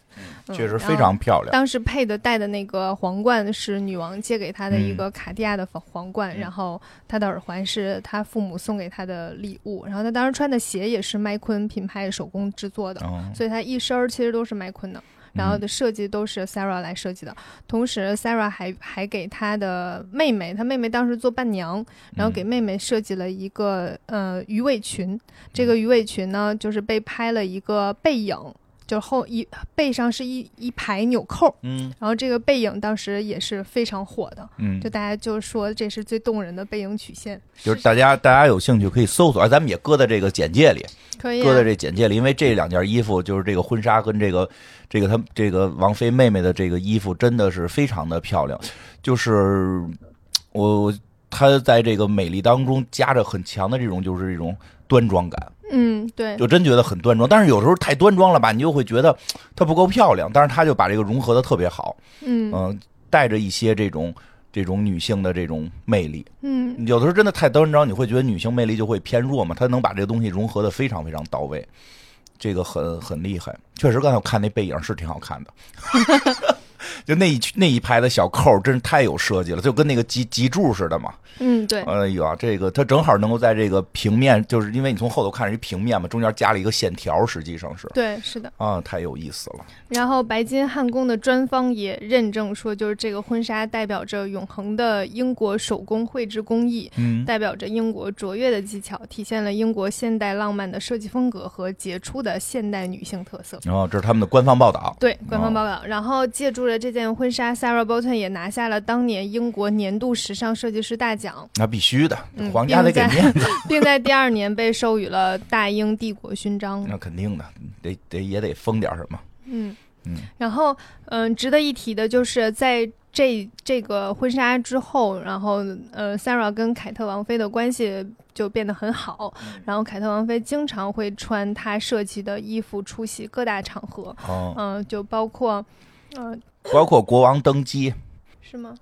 嗯确实非。常漂亮。当时配的戴的那个皇冠是女王借给她的一嗯个卡地亚的皇皇冠，嗯然后她的耳环是她父母送给她的礼物，然后她当时穿的鞋也是麦昆品牌手工制作的，嗯，所以她一身儿其实都是麦昆的，然后的设计都是 Sarah 来设计的。同时，Sarah 还还给她的妹妹，她妹妹当时做伴娘，然后给妹妹设计了一个呃鱼尾裙。这个鱼尾裙呢，就是被拍了一个背影。就后一背上是一一排纽扣，嗯。然后这个背影当时也是非常火的，嗯。就，大家就说这是最动人的背影曲线，就是大家大家有兴趣可以搜索，哎，咱们也搁在这个简介里，可以、搁在啊，这简介里，因为这两件衣服就是这个婚纱跟这个这个他这个王菲妹妹的这个衣服真的是非常的漂亮，就是我她在这个美丽当中夹着很强的这种就是这种端庄感，嗯，对，就真觉得很端庄。但是有时候太端庄了吧，你就会觉得她不够漂亮，但是她就把这个融合的特别好，嗯嗯、带着一些这种。这种女性的这种魅力，嗯有的时候真的太端庄，你会觉得女性魅力就会偏弱嘛。她能把这个东西融合的非常非常到位，这个很很厉害。确实，刚才我看那背影是挺好看的，就那一那一排的小扣真是太有设计了，就跟那个脊脊柱似的嘛。嗯，对，哎呀，这个它正好能够在这个平面，就是因为你从后头看是一平面嘛，中间加了一个线条，实际上是对，是的。啊，太有意思了。然后白金汉宫的专方也认证说，就是这个婚纱代表着永恒的英国手工绘制工艺，嗯代表着英国卓越的技巧，体现了英国现代浪漫的设计风格和杰出的现代女性特色。然后这是他们的官方报道。对，官方报道。然后借助了这件婚纱，Sarah Bolton 也拿下了当年英国年度时尚设计师大奖，那必须的，嗯皇家得给并在面子，并在第二年被授予了大英帝国勋章。那肯定的，得得也得封点什么。嗯嗯，然后嗯、值得一提的就是在这这个婚纱之后，然后呃，Sarah 跟凯特王妃的关系就变得很好，嗯然后凯特王妃经常会穿她设计的衣服出席各大场合，哦，嗯、就包括嗯、呃包括国王登基，是吗？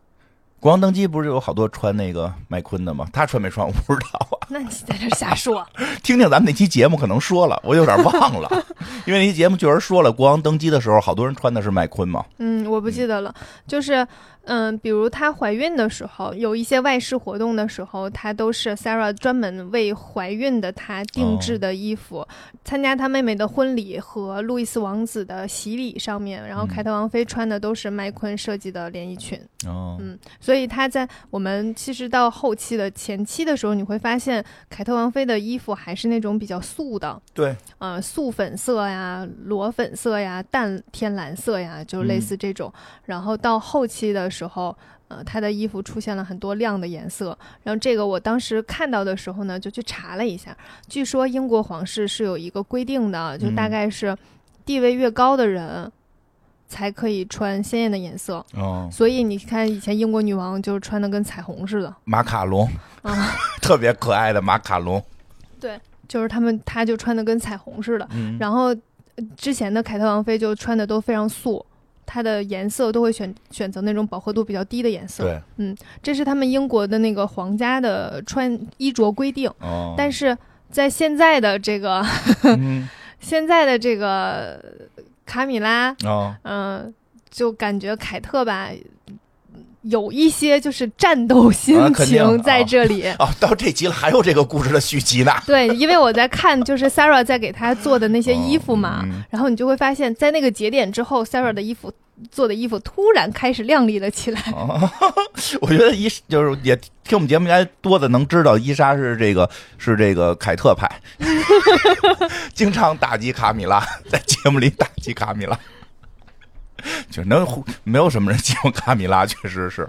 国王登基不是有好多穿那个麦昆的吗？他穿没穿我不知道啊。那你在这瞎说，听听咱们那期节目可能说了，我有点忘了，因为那期节目确实说了，国王登基的时候，好多人穿的是麦昆嘛。嗯，我不记得了，就是嗯，比如她怀孕的时候，有一些外事活动的时候，她都是 Sarah 专门为怀孕的她定制的衣服。参加她妹妹的婚礼和路易斯王子的洗礼上面，然后嗯凯特王妃穿的都是麦昆设计的连衣裙。哦，嗯，所以她在我们其实到后期的前期的时候，你会发现凯特王妃的衣服还是那种比较素的，对，呃，素粉色呀、裸粉色呀、淡天蓝色呀，就类似这种。然后到后期的时候，呃，她的衣服出现了很多亮的颜色。然后这个我当时看到的时候呢，就去查了一下，据说英国皇室是有一个规定的，就大嗯概是地位越高的人。才可以穿鲜艳的颜色，哦，所以你看以前英国女王就是穿的跟彩虹似的马卡龙，啊，特别可爱的马卡龙。对就是他们她就穿的跟彩虹似的。嗯，然后呃之前的凯特王妃就穿的都非常素，它的颜色都会选选择那种饱和度比较低的颜色。对，这是他们英国的那个皇家的穿衣着规定。哦，但是在现在的这个嗯，现在的这个卡米拉，哦，嗯、就感觉凯特吧。有一些就是战斗心情在这里，哦，到这集了还有这个故事的续集呢。对，因为我在看就是 Sarah 在给他做的那些衣服嘛，嗯然后你就会发现，在那个节点之后，Sarah 的衣服做的衣服突然开始亮丽了起来。哦，我觉得伊就是也听我们节目应该多的能知道，伊莎是这个是这个凯特派，经常打击卡米拉，在节目里打击卡米拉，就能没有什么人喜欢卡米拉，确实是。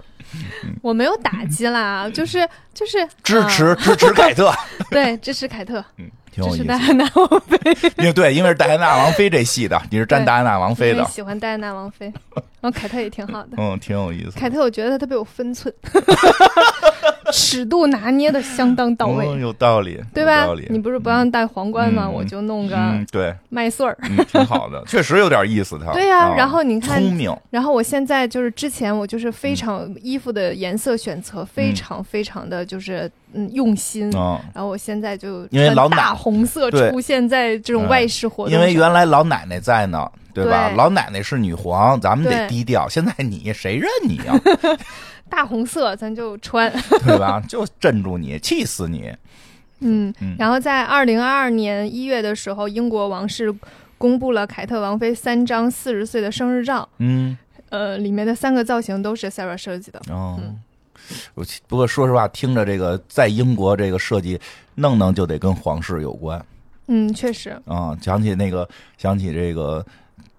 我没有打击啦，就是就是支持、啊支持凯特，对支持凯特，嗯，挺有支持意思。戴安娜王妃，因为对，因为是戴安娜王妃这戏的，你是沾戴安娜王妃的，喜欢戴安娜王妃，然后凯特也挺好的。嗯，挺有意思。凯特，我觉得他特别有分寸，尺度拿捏的相当到位，嗯，有道理，对吧道理？你不是不让戴皇冠吗？嗯我就弄个嗯，对，麦穗儿。嗯，挺好的，确实有点意思，他。对呀、啊然后你看聪明，然后我现在就是之前我就是非常衣服的颜色选择非常非常的就是嗯用心，嗯，然后我现在就因为老大红色出现在这种嗯外事活动因，为原来老奶奶在呢，对吧？对老奶奶是女皇，咱们得低调。现在你谁认你呀、大红色咱就穿，对吧？就镇住你，气死你！嗯嗯，然后在二零二二年一月的时候，英国王室公布了凯特王妃三张四十岁的生日照，嗯，呃，里面的三个造型都是 Sarah 设计的，哦嗯。我不过说实话，听着这个在英国这个设计，弄弄就得跟皇室有关嗯，确实，啊、想起那个，想起这个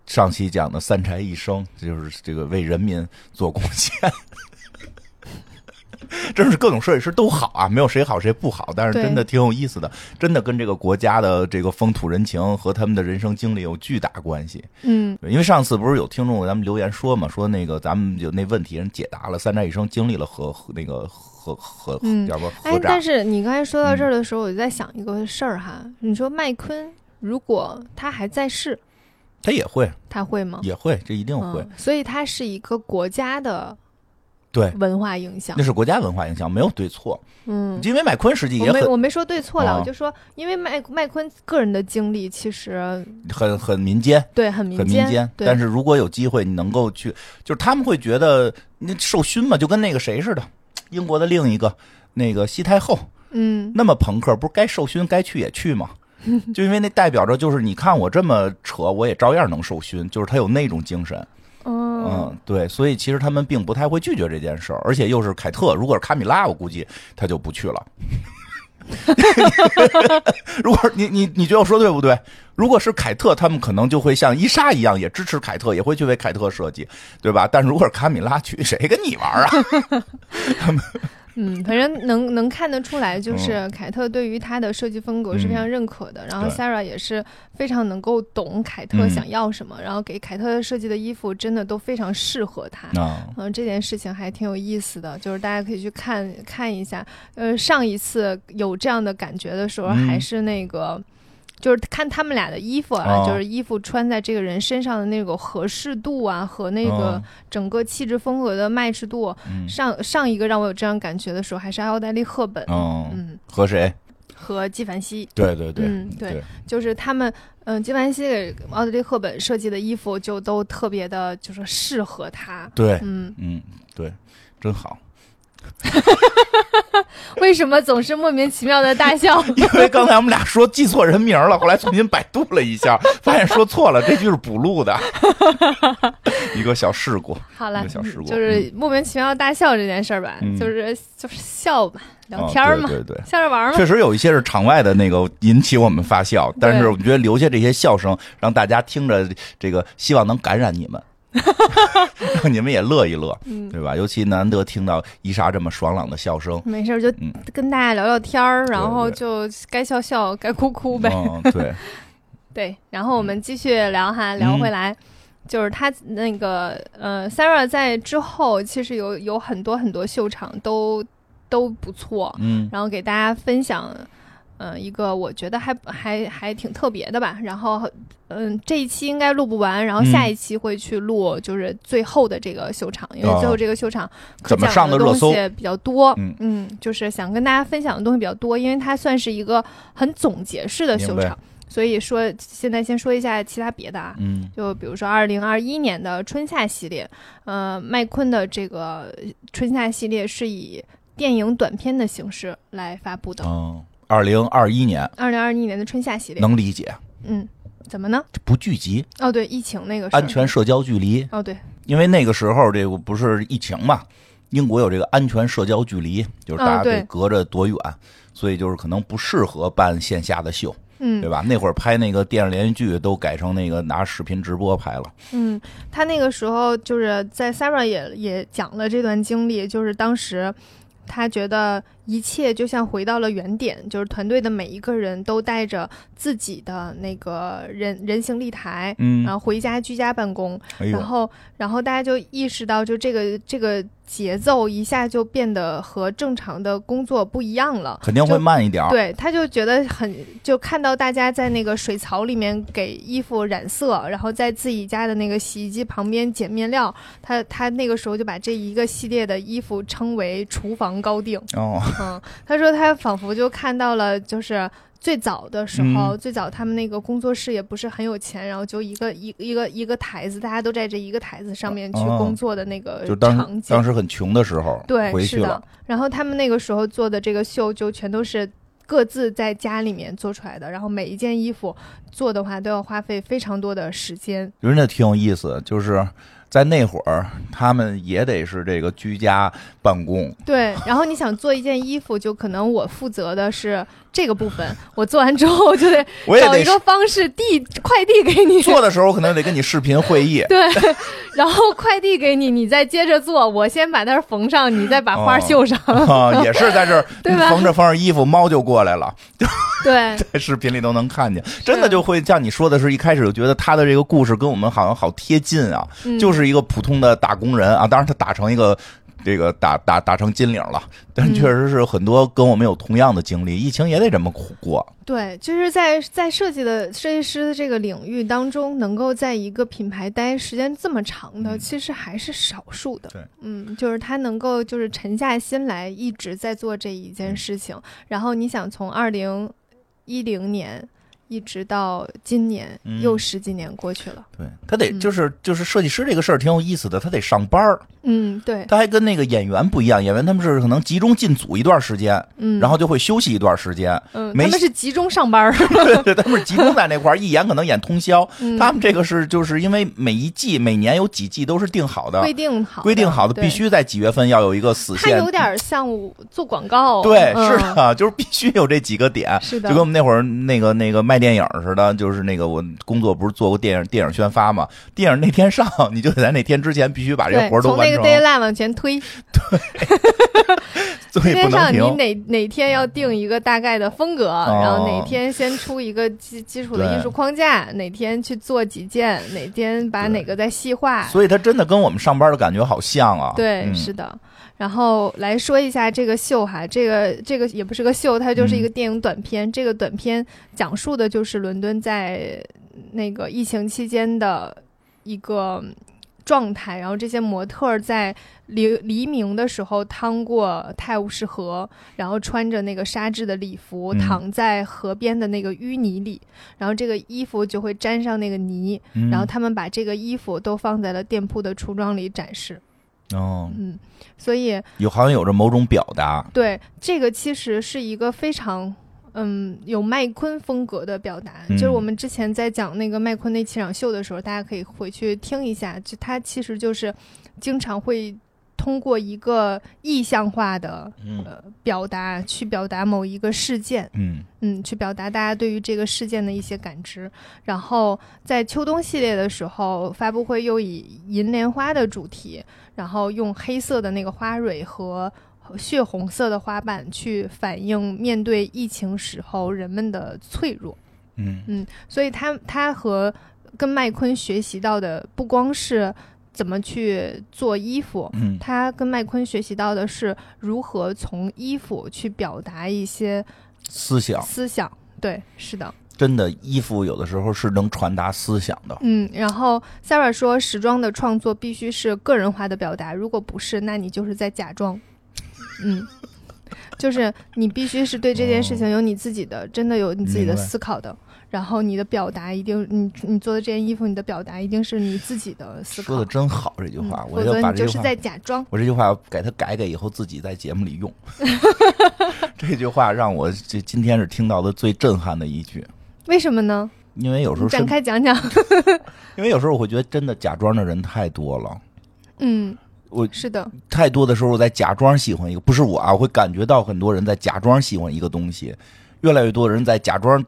上期讲的三宅一生，就是这个为人民做贡献。真是各种设计师都好啊，没有谁好谁不好，但是真的挺有意思的，真的跟这个国家的这个风土人情和他们的人生经历有巨大关系。嗯。因为上次不是有听众给咱们留言说嘛，说那个咱们有那问题人解答了，三宅一生经历了核核那个核核嗯。叫什么哎但，是你刚才说到这儿的时候，我就在想一个事儿哈，你说麦昆如果他还在世，他也会他会吗？也会，这一定会。嗯，所以它是一个国家的对，文化影响那。是国家文化影响，没有对错。嗯，因为麦昆实际也很我没说对错了，啊我就说，因为麦麦昆个人的经历其实很很民间，对很民很民间。对，但是如果有机会，你能够去，就是他们会觉得那受勋嘛，就跟那个谁似的，英国的另一个那个西太后嗯那么朋克，不是该受勋该去也去吗？就因为那代表着就是你看我这么扯，我也照样能受勋，就是他有那种精神。嗯嗯，对，所以其实他们并不太会拒绝这件事儿，而且又是凯特，如果是卡米拉，我估计他就不去了。如果你你你觉得我说对不对？如果是凯特，他们可能就会像伊莎一样，也支持凯特，也会去为凯特设计，对吧？但如果是卡米拉去，谁跟你玩啊？嗯，反正能能看得出来，就是凯特对于他的设计风格是非常认可的，然后 Sarah 也是非常能够懂凯特嗯。想要什么，然后给凯特设计的衣服真的都非常适合他。啊，嗯，这件事情还挺有意思的，就是大家可以去看看一下。呃，上一次有这样的感觉的时候，嗯。还是那个，就是看他们俩的衣服啊，哦。就是衣服穿在这个人身上的那个合适度啊，和那个哦。整个气质风格的 match 度。嗯。上上一个让我有这样感觉的时候，还是奥黛丽·赫本，嗯，嗯，和谁？和纪梵希，对对对，嗯对。对，就是他们，嗯，纪梵希给奥黛丽·赫本设计的衣服就都特别的，就是适合她。对，嗯，嗯，对，真好。为什么总是莫名其妙的大笑？因为刚才我们俩说记错人名了，后来重新百度了一下，发现说错了，这句是补录的，一个小事故。好了一个小事故，就是莫名其妙大笑这件事儿吧，嗯就是就是笑吧，聊啊天儿嘛，对对对。笑着玩儿嘛。确实有一些是场外的那个引起我们发笑，但是我觉得留下这些笑声，让大家听着这个，希望能感染你们，让 你们也乐一乐，嗯，对吧？尤其难得听到伊莎这么爽朗的笑声，没事儿就嗯。跟大家聊聊天儿，然后就该笑笑，该哭哭呗。嗯，对，对，然后我们继续聊哈，聊回来，就是他那个呃，Sarah 在之后其实有有很多很多秀场都都不错，嗯。然后给大家分享。嗯、一个我觉得还还还挺特别的吧。然后，嗯，这一期应该录不完，然后下嗯一期会去录，就是最后的这个秀场，因为哦最后这个秀场可讲的上的东西比较多。嗯就是想跟大家分享的东西比较多，因为它算是一个很总结式的秀场。所以说，现在先说一下其他别的啊，嗯就比如说二零二一年的春夏系列，呃，麦昆的这个春夏系列是以电影短片的形式来发布的。嗯，二零二一年二零二一年的春夏系列，能理解，嗯，怎么呢？这不聚集，哦，对，疫情那个安全。社交距离，哦，对，因为那个时候这个不是疫情嘛，英国有这个安全社交距离，就是大家得隔着多远，所以就是可能不适合办线下的秀，嗯。对吧？那会儿拍那个电视连续剧都改成那个拿视频直播拍了，嗯，他那个时候就是在 Sarah 也也讲了这段经历，就是当时他觉得一切就像回到了原点，就是团队的每一个人都带着自己的那个人人形立台，嗯然后回家居家办公，哎，然后然后大家就意识到，就这个这个节奏一下就变得和正常的工作不一样了。肯定会慢一点，对，他就觉得很，就看到大家在那个水槽里面给衣服染色，然后在自己家的那个洗衣机旁边捡面料，他他那个时候就把这一个系列的衣服称为“厨房高定”。哦，嗯，他说他仿佛就看到了，就是最早的时候，嗯最早他们那个工作室也不是很有钱，然后就一个一一个一个台子，大家都在这一个台子上面去哦工作的那个就当场景。时当时很穷的时候，对，是的回去了，。然后他们那个时候做的这个秀，就全都是各自在家里面做出来的。然后每一件衣服做的话，都要花费非常多的时间。人家挺有意思，就是在那会儿，他们也得是这个居家办公，对，然后你想做一件衣服，就可能我负责的是这个部分，我做完之后就得 我也得找一个方式递快递给你，做的时候可能得跟你视频会议。对，然后快递给你，你再接着做，我先把那儿缝上，你再把花哦绣上。啊，也是在这儿 对吧缝着缝着衣服，猫就过来了，对，在视频里都能看见。真的就会像你说的是，一开始就觉得他的这个故事跟我们好像好贴近啊，嗯就是一个普通的打工人啊，当然他打成一个。这个打打打成金领了，但嗯确实是很多跟我们有同样的经历，疫情也得这么苦过。对，就是在在设计的设计师的这个领域当中，能够在一个品牌待时间这么长的，嗯其实还是少数的。对，嗯，就是他能够就是沉下心来，一直在做这一件事情。然后你想，从二零一零年一直到今年，嗯又十几年过去了。对他得嗯就是就是设计师这个事儿挺有意思的，他得上班儿，嗯，对，他还跟那个演员不一样，演员他们是可能集中进组一段时间，嗯，然后就会休息一段时间，嗯，没他们是集中上班儿。对，他们是集中在那块儿，一演可能演通宵。嗯他们这个是就是因为每一季每年有几季都是定好的规，定好，规定好的，必。须在几月份要有一个死线它有。点像做广告，对，嗯是的，就是必须有这几个点，是的就跟我们那会儿那个那个卖电影似的，就是那个我工作不是做过电影电影宣发嘛，电影那天上，你就得在那天之前必须把这对活儿都从那个，deadline 往前推，所以不能今天上你。哪哪天要定一个大概的风格，然后哪天先出一个基基础的艺术框架，哪天去做几件，哪天把哪个再细化。所以它真的跟我们上班的感觉好像啊。对，嗯是的。然后来说一下这个秀哈，这个这个也不是个秀，它就是一个嗯电影短片。这个短片讲述的就是伦敦在那个疫情期间的一个状态，然后这些模特儿在黎黎明的时候趟过泰晤士河，然后穿着那个纱质的礼服，嗯躺在河边的那个淤泥里，然后这个衣服就会沾上那个泥，嗯，然后他们把这个衣服都放在了店铺的橱窗里展示。哦，嗯，所以有好像有着某种表达。对这个其实是一个非常。嗯，有麦昆风格的表达，嗯就是我们之前在讲那个麦昆那七场秀的时候，大家可以回去听一下。就他其实就是经常会通过一个意象化的嗯呃表达，去表达某一个事件，嗯嗯，去表达大家对于这个事件的一些感知。然后在秋冬系列的时候，发布会又以银莲花的主题，然后用黑色的那个花蕊和血红色的花瓣去反映面对疫情时候人们的脆弱。嗯嗯，所以他他和跟麦昆学习到的不光是怎么去做衣服，嗯他跟麦昆学习到的是如何从衣服去表达一些思想思想。对，是的，真的衣服有的时候是能传达思想的。嗯。然后 Sarah 说，时装的创作必须是个人化的表达，如果不是，那你就是在假装。嗯，就是你必须是对这件事情有你自己的，真的有你自己的思考的。然后你的表达一定，你你做的这件衣服，你的表达一定是你自己的思考。说的真好，这句话，嗯、我要否则把这句话，你就是在假装。我这句话给他改改，以后自己在节目里用。这句话让我这今天是听到的最震撼的一句，为什么呢？因为有时候展，开讲讲。因为有时候我会觉得真的假装的人太多了。嗯，我是的，太多的时候我在假装喜欢一个，不是我啊，我会感觉到很多人在假装喜欢一个东西，越来越多的人在假装、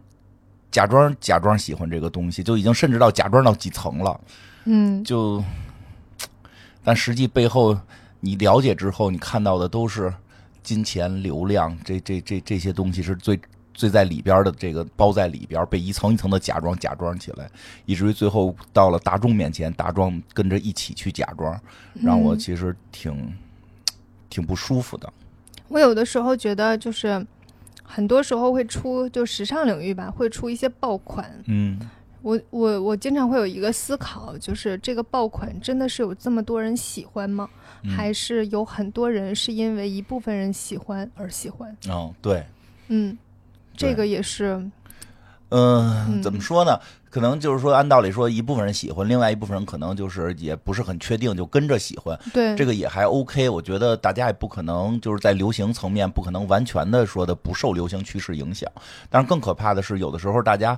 假装、假装喜欢这个东西，就已经甚至到假装到几层了。嗯，就，但实际背后你了解之后，你看到的都是金钱、流量，这这这这些东西是最最在里边的，这个包在里边，被一层一层的假装假装起来，以至于最后到了大众面前，大众跟着一起去假装，让我嗯其实挺挺不舒服的。我有的时候觉得就是。很多时候会出，就时尚领域吧，会出一些爆款。嗯我我我经常会有一个思考，就是这个爆款真的是有这么多人喜欢吗？嗯还是有很多人是因为一部分人喜欢而喜欢？哦，对，嗯，对这个也是，嗯，嗯怎么说呢？可能就是说，按道理说，一部分人喜欢，另外一部分人可能就是也不是很确定，就跟着喜欢。对这个也还 OK，我觉得大家也不可能就是在流行层面不可能完全的说的不受流行趋势影响，但是更可怕的是，有的时候大家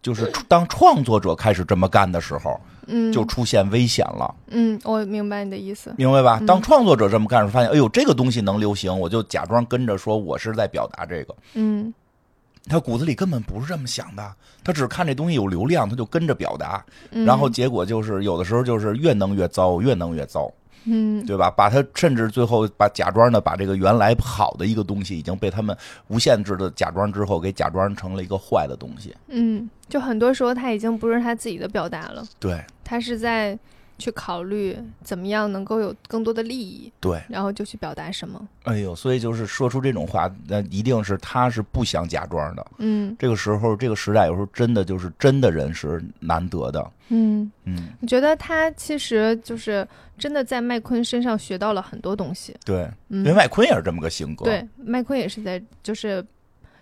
就是当创作者开始这么干的时候，嗯，就出现危险了，嗯，我明白你的意思。明白吧？嗯当创作者这么干的时候，发现哎呦这个东西能流行，我就假装跟着说我是在表达这个。嗯他骨子里根本不是这么想的，他只看这东西有流量，他就跟着表达，嗯，然后结果就是有的时候就是越弄越糟，越弄越糟，嗯对吧？把他甚至最后把假装的把这个原来好的一个东西，已经被他们无限制的假装之后，给假装成了一个坏的东西。嗯，就很多时候他已经不是他自己的表达了，对他是在去考虑怎么样能够有更多的利益，对，然后就去表达什么。哎呦，所以就是说出这种话，那一定是他是不想假装的。嗯这个时候，这个时代有时候真的就是真的人是难得的。嗯，嗯，我觉得他其实就是真的在麦昆身上学到了很多东西。对，嗯因为，麦昆也是这么个性格。，对，麦昆也是在就是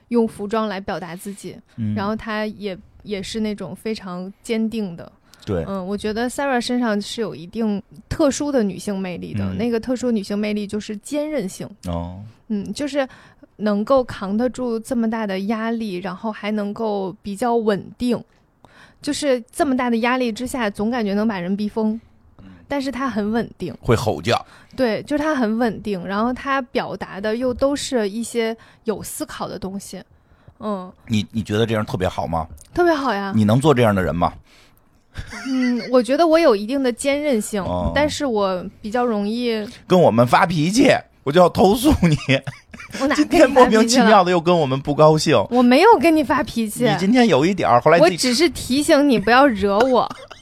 用服装来表达自己，嗯、然后他也也是那种非常坚定的。对，嗯，我觉得 Sarah 身上是有一定特殊的女性魅力的，嗯那个特殊女性魅力就是坚韧性。哦，嗯，就是能够扛得住这么大的压力，然后还能够比较稳定。就是这么大的压力之下，总感觉能把人逼疯，但是他很稳定。会吼叫。对，就是他很稳定，然后他表达的又都是一些有思考的东西。嗯，你你觉得这样特别好吗？特别好呀。你能做这样的人吗？嗯，我觉得我有一定的坚韧性，哦但是我比较容易，跟我们发脾气，我就要投诉你。我哪天莫名其妙的又跟我们不高兴。我没有跟你发脾气，你今天有一点儿，后来我只是提醒你不要惹我，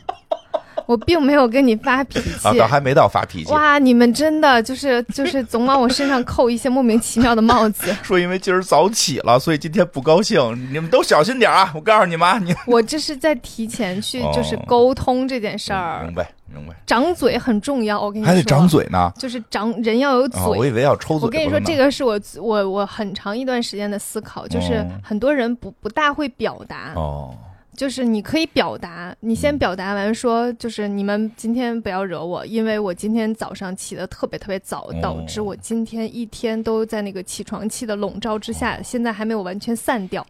我并没有跟你发脾 啊，气。倒还没到发脾气。哇，你们真的就是就是总往我身上扣一些莫名其妙的帽子。说因为今儿早起了，所以今天不高兴。你们都小心点啊！我告诉你们啊，你我这是在提前去哦就是沟通这件事儿明，白明白，长嘴很重要。我跟你说，还得长，嘴呢。就是长人要有嘴。啊，我以为要抽嘴。我跟你说，这个是我我我很长一段时间的思考，就是哦很多人不不大会表达，哦，就是你可以表达，你先嗯。表达完说，就是你们今天不要惹我，因为我今天早上起得特别特别早，哦导致我今天一天都在那个起床气的笼罩之下，现在还没有完全散掉。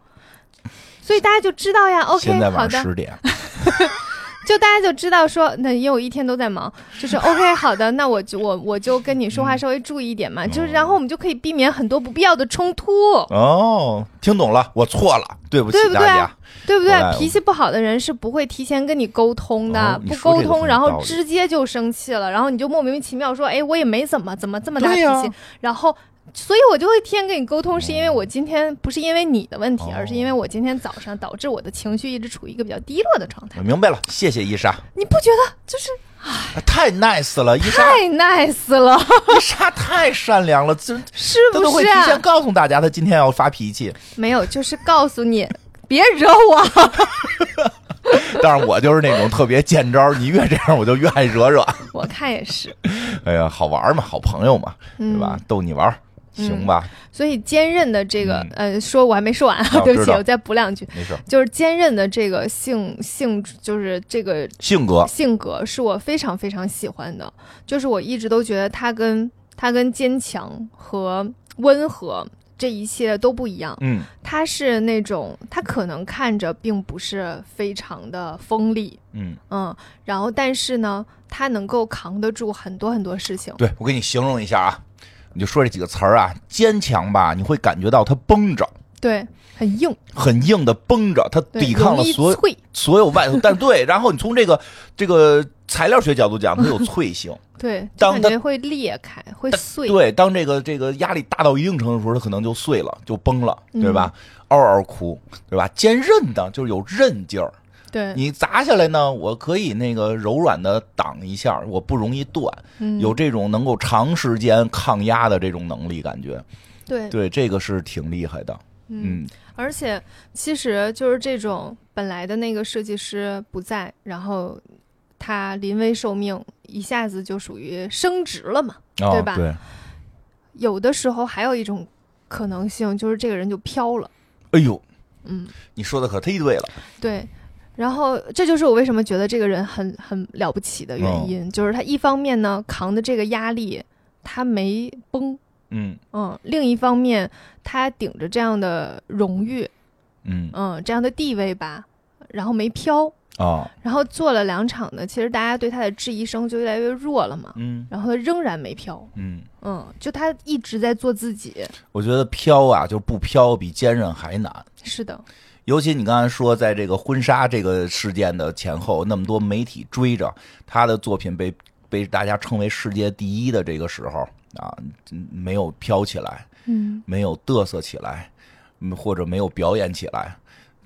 所以大家就知道呀，OK，现在好的，晚上十点，就大家就知道说，那因为我一天都在忙，就是 OK，好的，那我就我我就跟你说话稍微注意一点嘛，就是然后我们就可以避免很多不必要的冲突。哦，听懂了，我错了，对不起对不对大家。对不对？脾气不好的人是不会提前跟你沟通的，哦不沟通，然后直接就生气了，然后你就莫名其妙说，哎，我也没怎么，怎么这么大脾气，然后。所以我就会提前跟你沟通，是因为我今天不是因为你的问题，哦而是因为我今天早上导致我的情绪一直处于一个比较低落的状态我。明白了，谢谢伊莎，你不觉得就是太 nice 了，伊莎，太 nice 了，伊莎太善良了，这是都会不是啊？提前告诉大家，他今天要发脾气。没有，就是告诉你别惹我。但是我就是那种特别见招，你越这样，我就越爱惹惹。我看也是，哎呀，好玩嘛，好朋友嘛，嗯对吧？逗你玩儿，行吧？所以坚韧的这个，嗯呃，说我还没说完啊，哦 对不起，我再补两句。没事儿。就是坚韧的这个性性，就是这个性格，性格是我非常非常喜欢的。就是我一直都觉得他跟他跟坚强和温和这一切都不一样。嗯他是那种他可能看着并不是非常的锋利，嗯，嗯，然后但是呢，他能够扛得住很多很多事情。对我给你形容一下啊，你就说这几个词儿啊，坚强吧，你会感觉到它绷着，对，很硬，很硬的绷着，它抵抗了所有。所有外头，但对，然后你从这个这个材料学角度讲，它有脆性。对，当它感觉会裂开，会碎。对，当这个这个压力大到一定程度的时候，它可能就碎了，就崩了，嗯对吧？嗷嗷哭，对吧？坚韧的，就是有韧劲儿。对，你砸下来呢，我可以那个柔软的挡一下，我不容易断，嗯有这种能够长时间抗压的这种能力，感觉对，对这个是挺厉害的。嗯，嗯而且其实就是这种本来的那个设计师不在，然后他临危受命，一下子就属于升职了嘛。哦对吧对，有的时候还有一种可能性，就是这个人就飘了。哎呦，嗯，你说的可忒对了。对。然后这就是我为什么觉得这个人很很了不起的哦。原因，就是他一方面呢扛的这个压力，他没崩，嗯。嗯，另一方面他顶着这样的荣誉，嗯。嗯，这样的地位吧，然后没飘，哦，然后做了两场呢，其实大家对他的质疑声就越来越弱了嘛，嗯。然后他仍然没飘，嗯，嗯，就他一直在做自己，我觉得飘啊，就不飘比坚韧还难。是的，尤其你刚才说，在这个婚纱这个事件的前后，那么多媒体追着他的作品被被大家称为世界第一的这个时候啊，嗯没有飘起来，嗯，没有嘚瑟起来，嗯或者没有表演起来，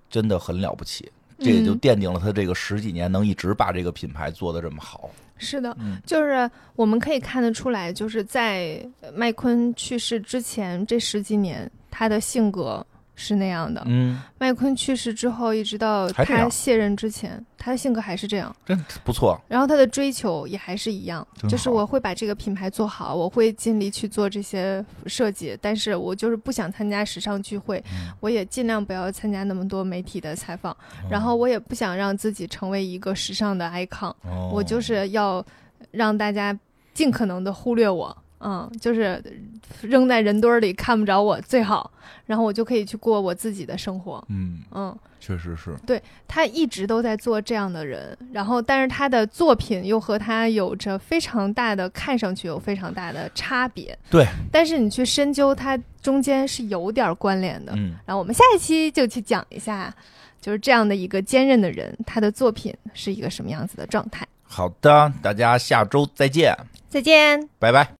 真的很了不起。这也就嗯奠定了他这个十几年能一直把这个品牌做得这么好。是的，嗯就是我们可以看得出来，就是在麦昆去世之前这十几年，他的性格是那样的。嗯，麦昆去世之后，一直到他卸任之前，他的性格还是这样。真不错。然后他的追求也还是一样，就是我会把这个品牌做好，我会尽力去做这些设计，但是我就是不想参加时尚聚会，嗯我也尽量不要参加那么多媒体的采访，然后我也不想让自己成为一个时尚的 icon，、哦我就是要让大家尽可能的忽略我。嗯，就是扔在人堆儿里看不着我最好，然后我就可以去过我自己的生活。嗯，嗯，确实是。对他一直都在做这样的人，然后但是他的作品又和他有着非常大的，看上去有非常大的差别。对，但是你去深究，它中间是有点关联的。嗯，然后我们下一期就去讲一下，就是这样的一个坚韧的人，他的作品是一个什么样子的状态。好的，大家下周再见，再见。拜拜。